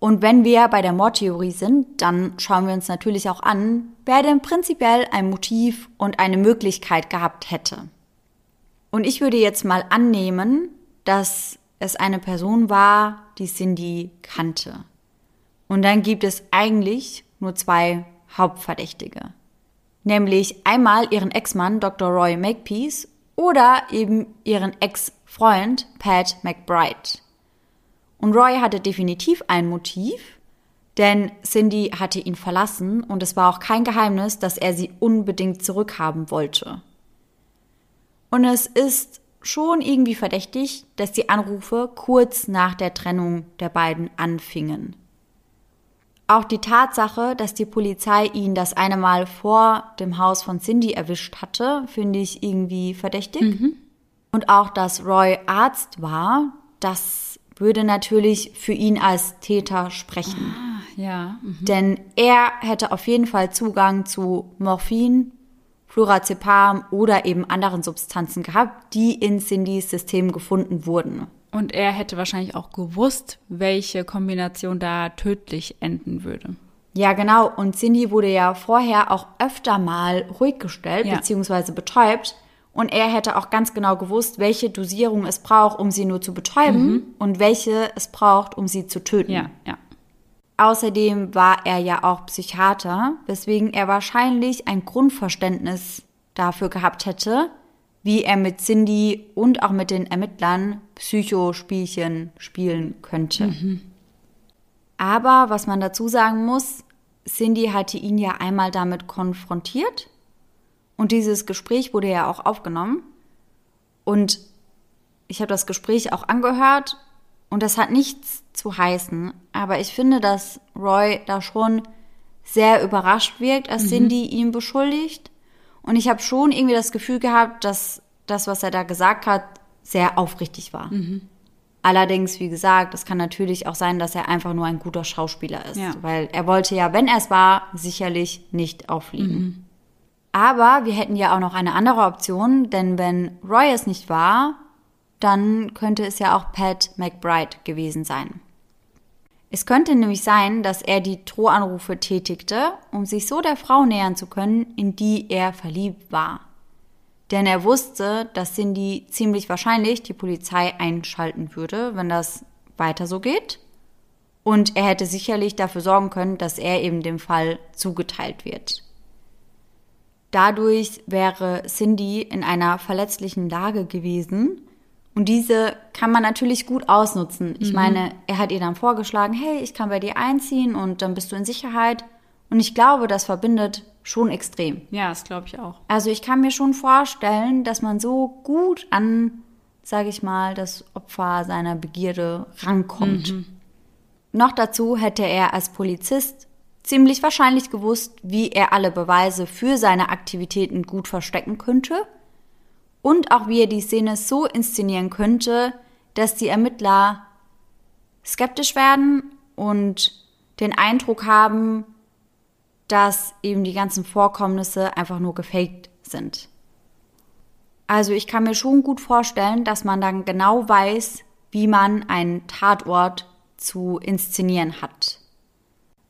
Und wenn wir bei der Mordtheorie sind, dann schauen wir uns natürlich auch an, wer denn prinzipiell ein Motiv und eine Möglichkeit gehabt hätte. Und ich würde jetzt mal annehmen, dass es eine Person war, die Cindy kannte. Und dann gibt es eigentlich nur zwei Hauptverdächtige. Nämlich einmal ihren Ex-Mann Dr. Roy Makepeace oder eben ihren Ex-Freund Pat McBride. Und Roy hatte definitiv ein Motiv, denn Cindy hatte ihn verlassen und es war auch kein Geheimnis, dass er sie unbedingt zurückhaben wollte. Und es ist schon irgendwie verdächtig, dass die Anrufe kurz nach der Trennung der beiden anfingen. Auch die Tatsache, dass die Polizei ihn das eine Mal vor dem Haus von Cindy erwischt hatte, finde ich irgendwie verdächtig. Und auch, dass Roy Arzt war, das würde natürlich für ihn als Täter sprechen. Ah, ja. Mhm. Denn er hätte auf jeden Fall Zugang zu Morphin, Flurazepam oder eben anderen Substanzen gehabt, die in Cindys System gefunden wurden. Und er hätte wahrscheinlich auch gewusst, welche Kombination da tödlich enden würde. Ja, genau. Und Cindy wurde ja vorher auch öfter mal ruhig gestellt Ja. bzw. betäubt. Und er hätte auch ganz genau gewusst, welche Dosierung es braucht, um sie nur zu betäuben und welche es braucht, um sie zu töten. Ja, ja. Außerdem war er ja auch Psychiater, weswegen er wahrscheinlich ein Grundverständnis dafür gehabt hätte, wie er mit Cindy und auch mit den Ermittlern Psychospielchen spielen könnte. Aber was man dazu sagen muss, Cindy hatte ihn ja einmal damit konfrontiert und dieses Gespräch wurde ja auch aufgenommen und ich habe das Gespräch auch angehört und das hat nichts zu heißen. Aber ich finde, dass Roy da schon sehr überrascht wirkt, als Cindy ihn beschuldigt. Und ich habe schon irgendwie das Gefühl gehabt, dass das, was er da gesagt hat, sehr aufrichtig war. Allerdings, wie gesagt, es kann natürlich auch sein, dass er einfach nur ein guter Schauspieler ist. Ja. Weil er wollte ja, wenn er es war, sicherlich nicht auffliegen. Aber wir hätten ja auch noch eine andere Option, denn wenn Roy es nicht war, dann könnte es ja auch Pat McBride gewesen sein. Es könnte nämlich sein, dass er die Drohanrufe tätigte, um sich so der Frau nähern zu können, in die er verliebt war. Denn er wusste, dass Cindy ziemlich wahrscheinlich die Polizei einschalten würde, wenn das weiter so geht. Und er hätte sicherlich dafür sorgen können, dass er eben dem Fall zugeteilt wird. Dadurch wäre Cindy in einer verletzlichen Lage gewesen. Und diese kann man natürlich gut ausnutzen. Ich meine, er hat ihr dann vorgeschlagen, hey, ich kann bei dir einziehen und dann bist du in Sicherheit. Und ich glaube, das verbindet schon extrem. Ja, das glaube ich auch. Also ich kann mir schon vorstellen, dass man so gut an, sage ich mal, das Opfer seiner Begierde rankommt. Noch dazu hätte er als Polizist ziemlich wahrscheinlich gewusst, wie er alle Beweise für seine Aktivitäten gut verstecken könnte und auch wie er die Szene so inszenieren könnte, dass die Ermittler skeptisch werden und den Eindruck haben, dass eben die ganzen Vorkommnisse einfach nur gefaked sind. Also ich kann mir schon gut vorstellen, dass man dann genau weiß, wie man einen Tatort zu inszenieren hat.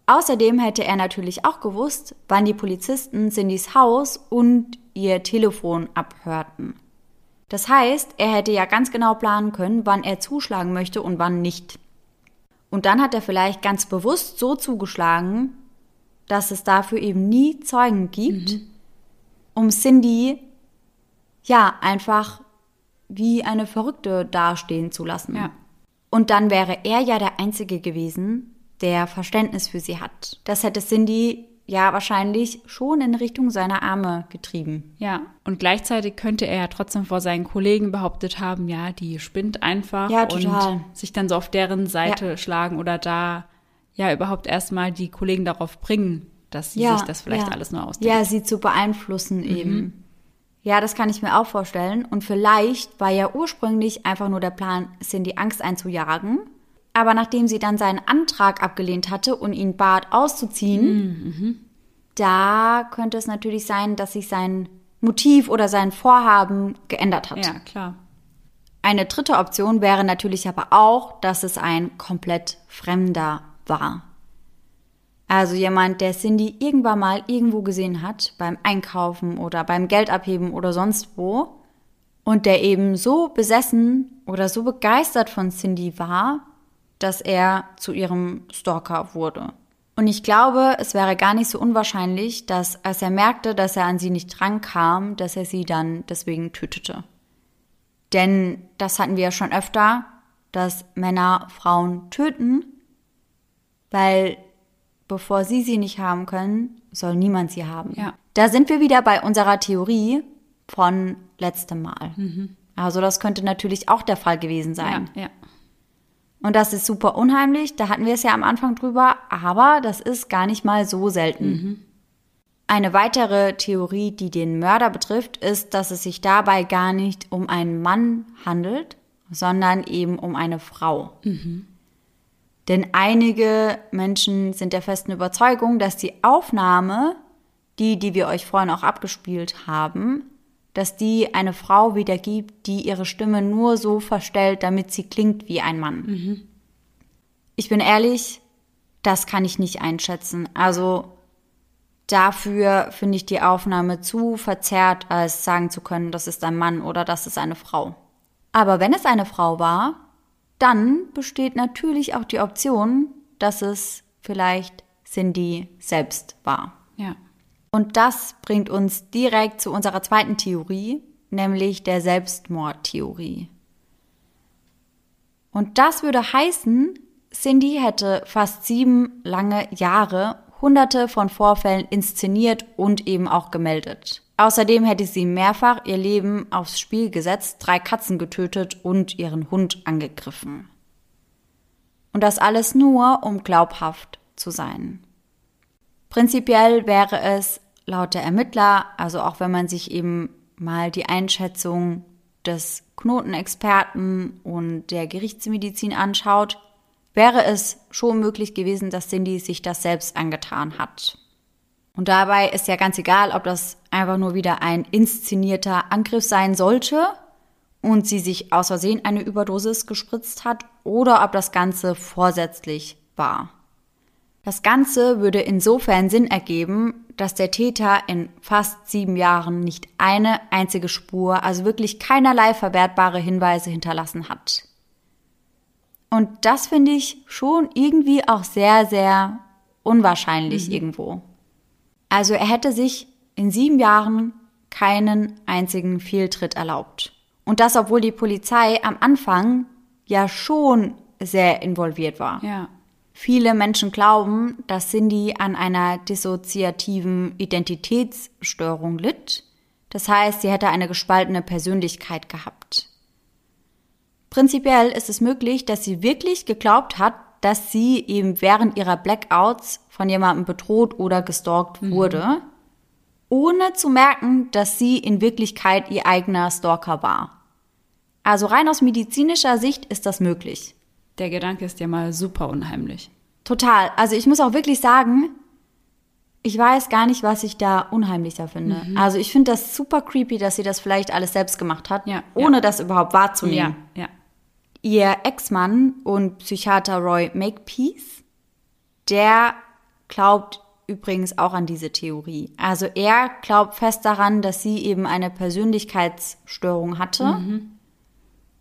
Außerdem hätte er natürlich auch gewusst, wann die Polizisten Cindys Haus und ihr Telefon abhörten. Das heißt, er hätte ja ganz genau planen können, wann er zuschlagen möchte und wann nicht. Und dann hat er vielleicht ganz bewusst so zugeschlagen, dass es dafür eben nie Zeugen gibt, um Cindy ja einfach wie eine Verrückte dastehen zu lassen. Ja. Und dann wäre er ja der Einzige gewesen, der Verständnis für sie hat. Das hätte Cindy ja wahrscheinlich schon in Richtung seiner Arme getrieben. Ja, und gleichzeitig könnte er ja trotzdem vor seinen Kollegen behauptet haben, ja, die spinnt einfach Ja, total. und sich dann so auf deren Seite schlagen oder da ja überhaupt erstmal die Kollegen darauf bringen, dass sie sich das vielleicht ja. alles nur ausdenken. Ja, sie zu beeinflussen eben. Ja, das kann ich mir auch vorstellen. Und vielleicht war ja ursprünglich einfach nur der Plan, Cindy Angst einzujagen. Aber nachdem sie dann seinen Antrag abgelehnt hatte und ihn bat, auszuziehen, da könnte es natürlich sein, dass sich sein Motiv oder sein Vorhaben geändert hat. Ja, klar. Eine dritte Option wäre natürlich aber auch, dass es ein komplett Fremder war. Also jemand, der Cindy irgendwann mal irgendwo gesehen hat, beim Einkaufen oder beim Geldabheben oder sonst wo, und der eben so besessen oder so begeistert von Cindy war, dass er zu ihrem Stalker wurde. Und ich glaube, es wäre gar nicht so unwahrscheinlich, dass als er merkte, dass er an sie nicht drankam, dass er sie dann deswegen tötete. Denn das hatten wir ja schon öfter, dass Männer Frauen töten, weil bevor sie sie nicht haben können, soll niemand sie haben. Ja. Da sind wir wieder bei unserer Theorie von letztem Mal. Also das könnte natürlich auch der Fall gewesen sein. Ja, ja. Und das ist super unheimlich, da hatten wir es ja am Anfang drüber, aber das ist gar nicht mal so selten. Eine weitere Theorie, die den Mörder betrifft, ist, dass es sich dabei gar nicht um einen Mann handelt, sondern eben um eine Frau. Denn einige Menschen sind der festen Überzeugung, dass die Aufnahme, die, die wir euch vorhin auch abgespielt haben, dass die eine Frau wiedergibt, die ihre Stimme nur so verstellt, damit sie klingt wie ein Mann. Ich bin ehrlich, das kann ich nicht einschätzen. Also dafür finde ich die Aufnahme zu verzerrt, als sagen zu können, das ist ein Mann oder das ist eine Frau. Aber wenn es eine Frau war, dann besteht natürlich auch die Option, dass es vielleicht Cindy selbst war. Ja. Und das bringt uns direkt zu unserer zweiten Theorie, nämlich der Selbstmordtheorie. Und das würde heißen, Cindy hätte fast sieben lange Jahre hunderte von Vorfällen inszeniert und eben auch gemeldet. Außerdem hätte sie mehrfach ihr Leben aufs Spiel gesetzt, drei Katzen getötet und ihren Hund angegriffen. Und das alles nur, um glaubhaft zu sein. Prinzipiell wäre es laut der Ermittler, also auch wenn man sich eben mal die Einschätzung des Knotenexperten und der Gerichtsmedizin anschaut, wäre es schon möglich gewesen, dass Cindy sich das selbst angetan hat. Und dabei ist ja ganz egal, ob das einfach nur wieder ein inszenierter Angriff sein sollte und sie sich aus Versehen eine Überdosis gespritzt hat oder ob das Ganze vorsätzlich war. Das Ganze würde insofern Sinn ergeben, dass der Täter in fast sieben Jahren nicht eine einzige Spur, also wirklich keinerlei verwertbare Hinweise hinterlassen hat. Und das finde ich schon irgendwie auch sehr, sehr unwahrscheinlich mhm. irgendwo. Also er hätte sich in sieben Jahren keinen einzigen Fehltritt erlaubt. Und das, obwohl die Polizei am Anfang ja schon sehr involviert war. Ja. Viele Menschen glauben, dass Cindy an einer dissoziativen Identitätsstörung litt. Das heißt, sie hätte eine gespaltene Persönlichkeit gehabt. Prinzipiell ist es möglich, dass sie wirklich geglaubt hat, dass sie eben während ihrer Blackouts von jemandem bedroht oder gestalkt mhm. wurde, ohne zu merken, dass sie in Wirklichkeit ihr eigener Stalker war. Also rein aus medizinischer Sicht ist das möglich. Der Gedanke ist ja mal super unheimlich. Total. Also ich muss auch wirklich sagen, ich weiß gar nicht, was ich da unheimlicher finde. Mhm. Also ich finde das super creepy, dass sie das vielleicht alles selbst gemacht hat, ja, ohne ja. das überhaupt wahrzunehmen. Ja, ja. Ihr Ex-Mann und Psychiater Roy Makepeace, der glaubt übrigens auch an diese Theorie. Also er glaubt fest daran, dass sie eben eine Persönlichkeitsstörung hatte mhm.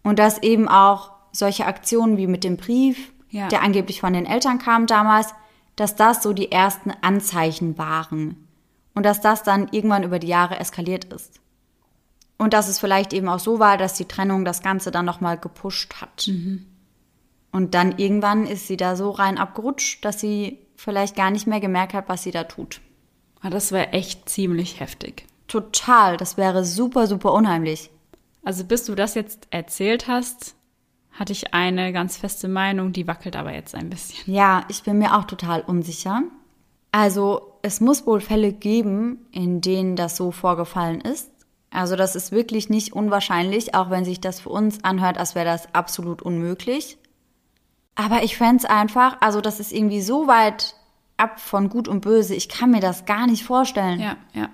und dass eben auch solche Aktionen wie mit dem Brief, ja. der angeblich von den Eltern kam damals, dass das so die ersten Anzeichen waren und dass das dann irgendwann über die Jahre eskaliert ist. Und dass es vielleicht eben auch so war, dass die Trennung das Ganze dann nochmal gepusht hat. Mhm. Und dann irgendwann ist sie da so rein abgerutscht, dass sie vielleicht gar nicht mehr gemerkt hat, was sie da tut. Ah, das wäre echt ziemlich heftig. Total, das wäre super, super unheimlich. Also bis du das jetzt erzählt hast, hatte ich eine ganz feste Meinung, die wackelt aber jetzt ein bisschen. Ja, ich bin mir auch total unsicher. Also es muss wohl Fälle geben, in denen das so vorgefallen ist. Also das ist wirklich nicht unwahrscheinlich, auch wenn sich das für uns anhört, als wäre das absolut unmöglich. Aber ich fände es einfach, also das ist irgendwie so weit ab von Gut und Böse, ich kann mir das gar nicht vorstellen. Ja, ja.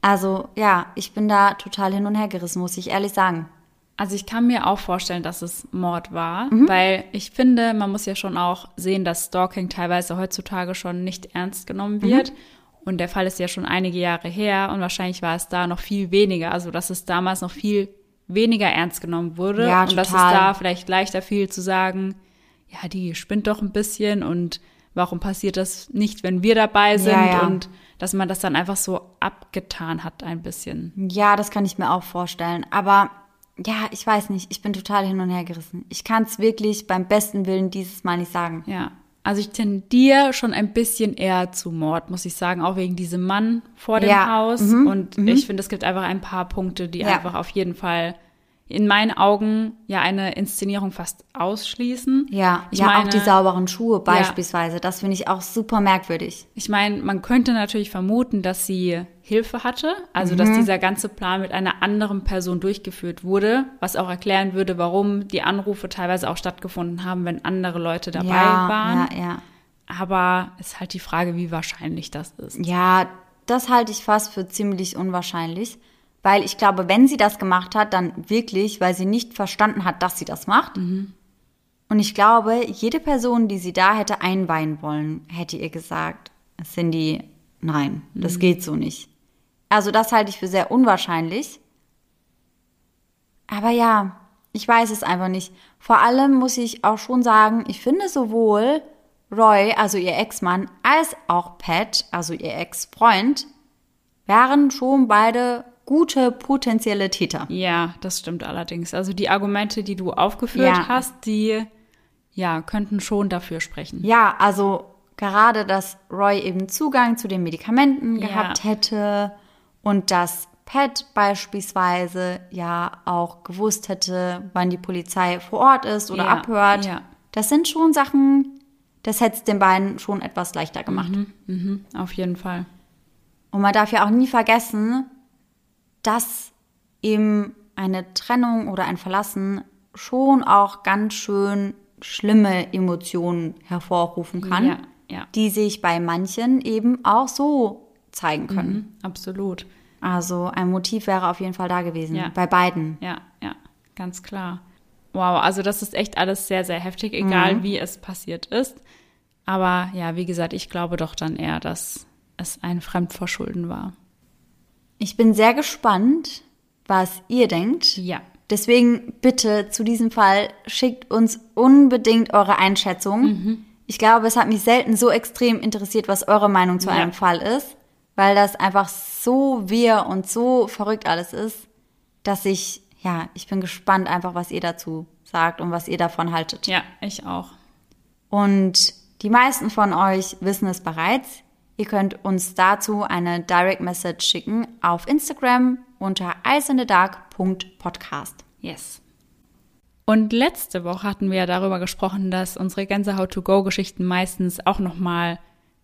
Also ja, ich bin da total hin und her gerissen, muss ich ehrlich sagen. Also ich kann mir auch vorstellen, dass es Mord war, mhm. weil ich finde, man muss ja schon auch sehen, dass Stalking teilweise heutzutage schon nicht ernst genommen wird. Mhm. Und der Fall ist ja schon einige Jahre her und wahrscheinlich war es da noch viel weniger, also dass es damals noch viel weniger ernst genommen wurde ja, und dass es da vielleicht leichter fiel zu sagen, ja, die spinnt doch ein bisschen und warum passiert das nicht, wenn wir dabei sind ja, ja. und dass man das dann einfach so abgetan hat ein bisschen. Ja, das kann ich mir auch vorstellen, aber ja, ich weiß nicht, ich bin total hin und her gerissen. Ich kann es wirklich beim besten Willen dieses Mal nicht sagen. Ja, also ich tendiere schon ein bisschen eher zu Mord, muss ich sagen, auch wegen diesem Mann vor dem ja. Haus. Mhm. Und mhm. ich finde, es gibt einfach ein paar Punkte, die ja. einfach auf jeden Fall in meinen Augen ja eine Inszenierung fast ausschließen. Ja, ich ja meine, auch die sauberen Schuhe beispielsweise. Das finde ich auch super merkwürdig. Ich meine, man könnte natürlich vermuten, dass sie Hilfe hatte, also dass dieser ganze Plan mit einer anderen Person durchgeführt wurde, was auch erklären würde, warum die Anrufe teilweise auch stattgefunden haben, wenn andere Leute dabei ja, waren. ja, ja. Aber ist halt die Frage, wie wahrscheinlich das ist. Ja, das halte ich fast für ziemlich unwahrscheinlich. Weil ich glaube, wenn sie das gemacht hat, dann wirklich, weil sie nicht verstanden hat, dass sie das macht. Und ich glaube, jede Person, die sie da hätte einweihen wollen, hätte ihr gesagt, Cindy, nein, das geht so nicht. Also das halte ich für sehr unwahrscheinlich. Aber ja, ich weiß es einfach nicht. Vor allem muss ich auch schon sagen, ich finde sowohl Roy, also ihr Ex-Mann, als auch Pat, also ihr Ex-Freund, wären schon beide gute potenzielle Täter. Ja, das stimmt allerdings. Also die Argumente, die du aufgeführt Ja. hast, die ja könnten schon dafür sprechen. Ja, also gerade, dass Roy eben Zugang zu den Medikamenten Ja. gehabt hätte und dass Pat beispielsweise ja auch gewusst hätte, wann die Polizei vor Ort ist oder Ja, abhört. ja. Das sind schon Sachen, das hätte es den beiden schon etwas leichter gemacht. Mhm, auf jeden Fall. Und man darf ja auch nie vergessen, dass eben eine Trennung oder ein Verlassen schon auch ganz schön schlimme Emotionen hervorrufen kann, Ja, ja. die sich bei manchen eben auch so zeigen können. Mhm, absolut. Also ein Motiv wäre auf jeden Fall da gewesen, Ja. bei beiden. Ja, ja, ganz klar. Wow, also das ist echt alles sehr, sehr heftig, egal Mhm. wie es passiert ist. Aber ja, wie gesagt, ich glaube doch dann eher, dass es ein Fremdverschulden war. Ich bin sehr gespannt, was ihr denkt. Ja. Deswegen bitte zu diesem Fall schickt uns unbedingt eure Einschätzung. Mhm. Ich glaube, es hat mich selten so extrem interessiert, was eure Meinung zu Ja. einem Fall ist, weil das einfach so wir und so verrückt alles ist, dass ich, ja, ich bin gespannt einfach, was ihr dazu sagt und was ihr davon haltet. Ja, ich auch. Und die meisten von euch wissen es bereits. Ihr könnt uns dazu eine Direct Message schicken auf Instagram unter eisendedark.podcast. Yes. Und letzte Woche hatten wir ja darüber gesprochen, dass unsere Gänsehaut-to-go-Geschichten meistens auch nochmal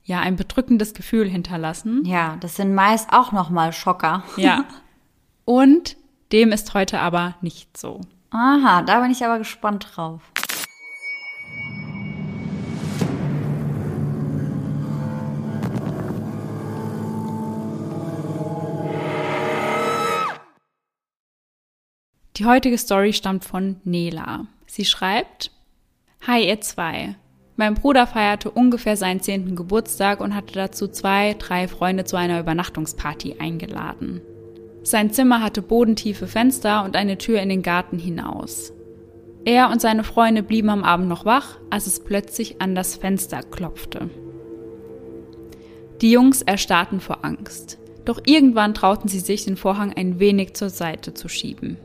ja, ein bedrückendes Gefühl hinterlassen. Ja, das sind meist auch nochmal Schocker. Ja. *laughs* Und dem ist heute aber nicht so. Aha, da bin ich aber gespannt drauf. Die heutige Story stammt von Nela. Sie schreibt, Hi ihr zwei. Mein Bruder feierte ungefähr seinen zehnten Geburtstag und hatte dazu zwei, drei Freunde zu einer Übernachtungsparty eingeladen. Sein Zimmer hatte bodentiefe Fenster und eine Tür in den Garten hinaus. Er und seine Freunde blieben am Abend noch wach, als es plötzlich an das Fenster klopfte. Die Jungs erstarrten vor Angst, doch irgendwann trauten sie sich, den Vorhang ein wenig zur Seite zu schieben.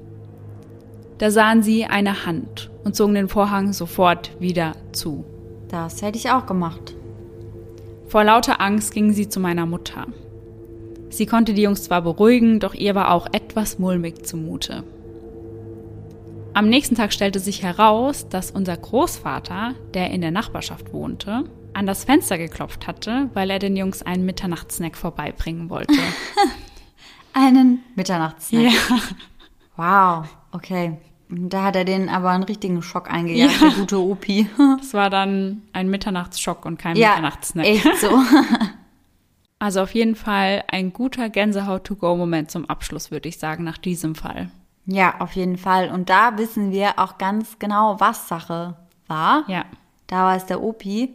Da sahen sie eine Hand und zogen den Vorhang sofort wieder zu. Das hätte ich auch gemacht. Vor lauter Angst gingen sie zu meiner Mutter. Sie konnte die Jungs zwar beruhigen, doch ihr war auch etwas mulmig zumute. Am nächsten Tag stellte sich heraus, dass unser Großvater, der in der Nachbarschaft wohnte, an das Fenster geklopft hatte, weil er den Jungs einen Mitternachtssnack vorbeibringen wollte. *laughs* Einen Mitternachtssnack. ja. Wow, okay. Da hat er den aber einen richtigen Schock eingejagt, Ja. der gute Opi. *laughs* Das war dann ein Mitternachtsschock und kein ja, Mitternachtssnack. echt so. *laughs* Also auf jeden Fall ein guter Gänsehaut-to-go-Moment zum Abschluss, würde ich sagen, nach diesem Fall. Ja, auf jeden Fall. Und da wissen wir auch ganz genau, was Sache war. Ja. Da war es der Opi.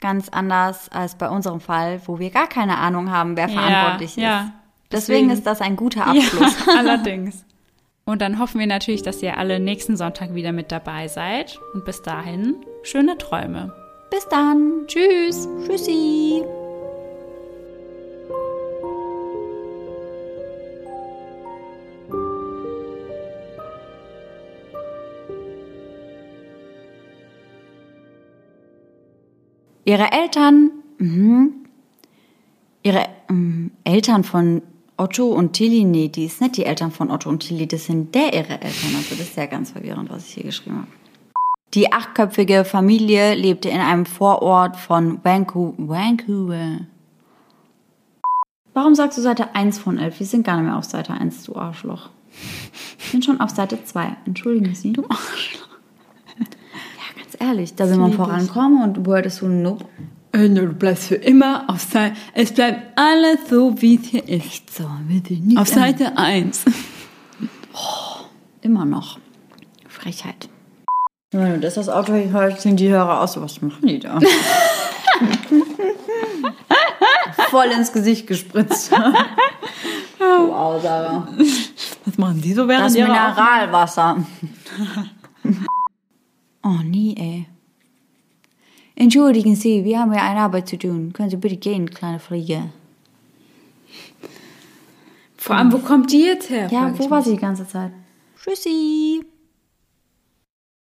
Ganz anders als bei unserem Fall, wo wir gar keine Ahnung haben, wer Ja, verantwortlich ja. ist. Deswegen, Deswegen- ist das ein guter *laughs* Abschluss. Ja, allerdings. Und dann hoffen wir natürlich, dass ihr alle nächsten Sonntag wieder mit dabei seid. Und bis dahin, schöne Träume. Bis dann. Tschüss. Tschüssi. Ihre Eltern, mhm, ihre ähm, Eltern von Otto und Tilly, nee, die ist nicht die Eltern von Otto und Tilly, das sind der ihre Eltern. Also das ist ja ganz verwirrend, was ich hier geschrieben habe. Die achtköpfige Familie lebte in einem Vorort von Vancouver. Warum sagst du Seite 1 von 11? Wir sind gar nicht mehr auf Seite 1, du Arschloch. Ich bin schon auf Seite 2. Entschuldigen Sie. Du Arschloch. *laughs* Ja, ganz ehrlich, da will man vorankommen und du hattest so Nope. Du bleibst für immer auf Seite. Es bleibt alles so, wie es hier ist. Echt so, nicht. Auf Seite 1. Oh, immer noch. Frechheit. Wenn das das Auto hört, sind die Hörer aus. Was machen die da? *laughs* Voll ins Gesicht gespritzt. wow, Sarah. Was machen die so während Das Mineralwasser. oh, nie, ey. Entschuldigen Sie, wir haben ja eine Arbeit zu tun. Können Sie bitte gehen, kleine Fliege? Vor allem, wo kommt die jetzt her? Ja, wo war sie die ganze Zeit? Tschüssi.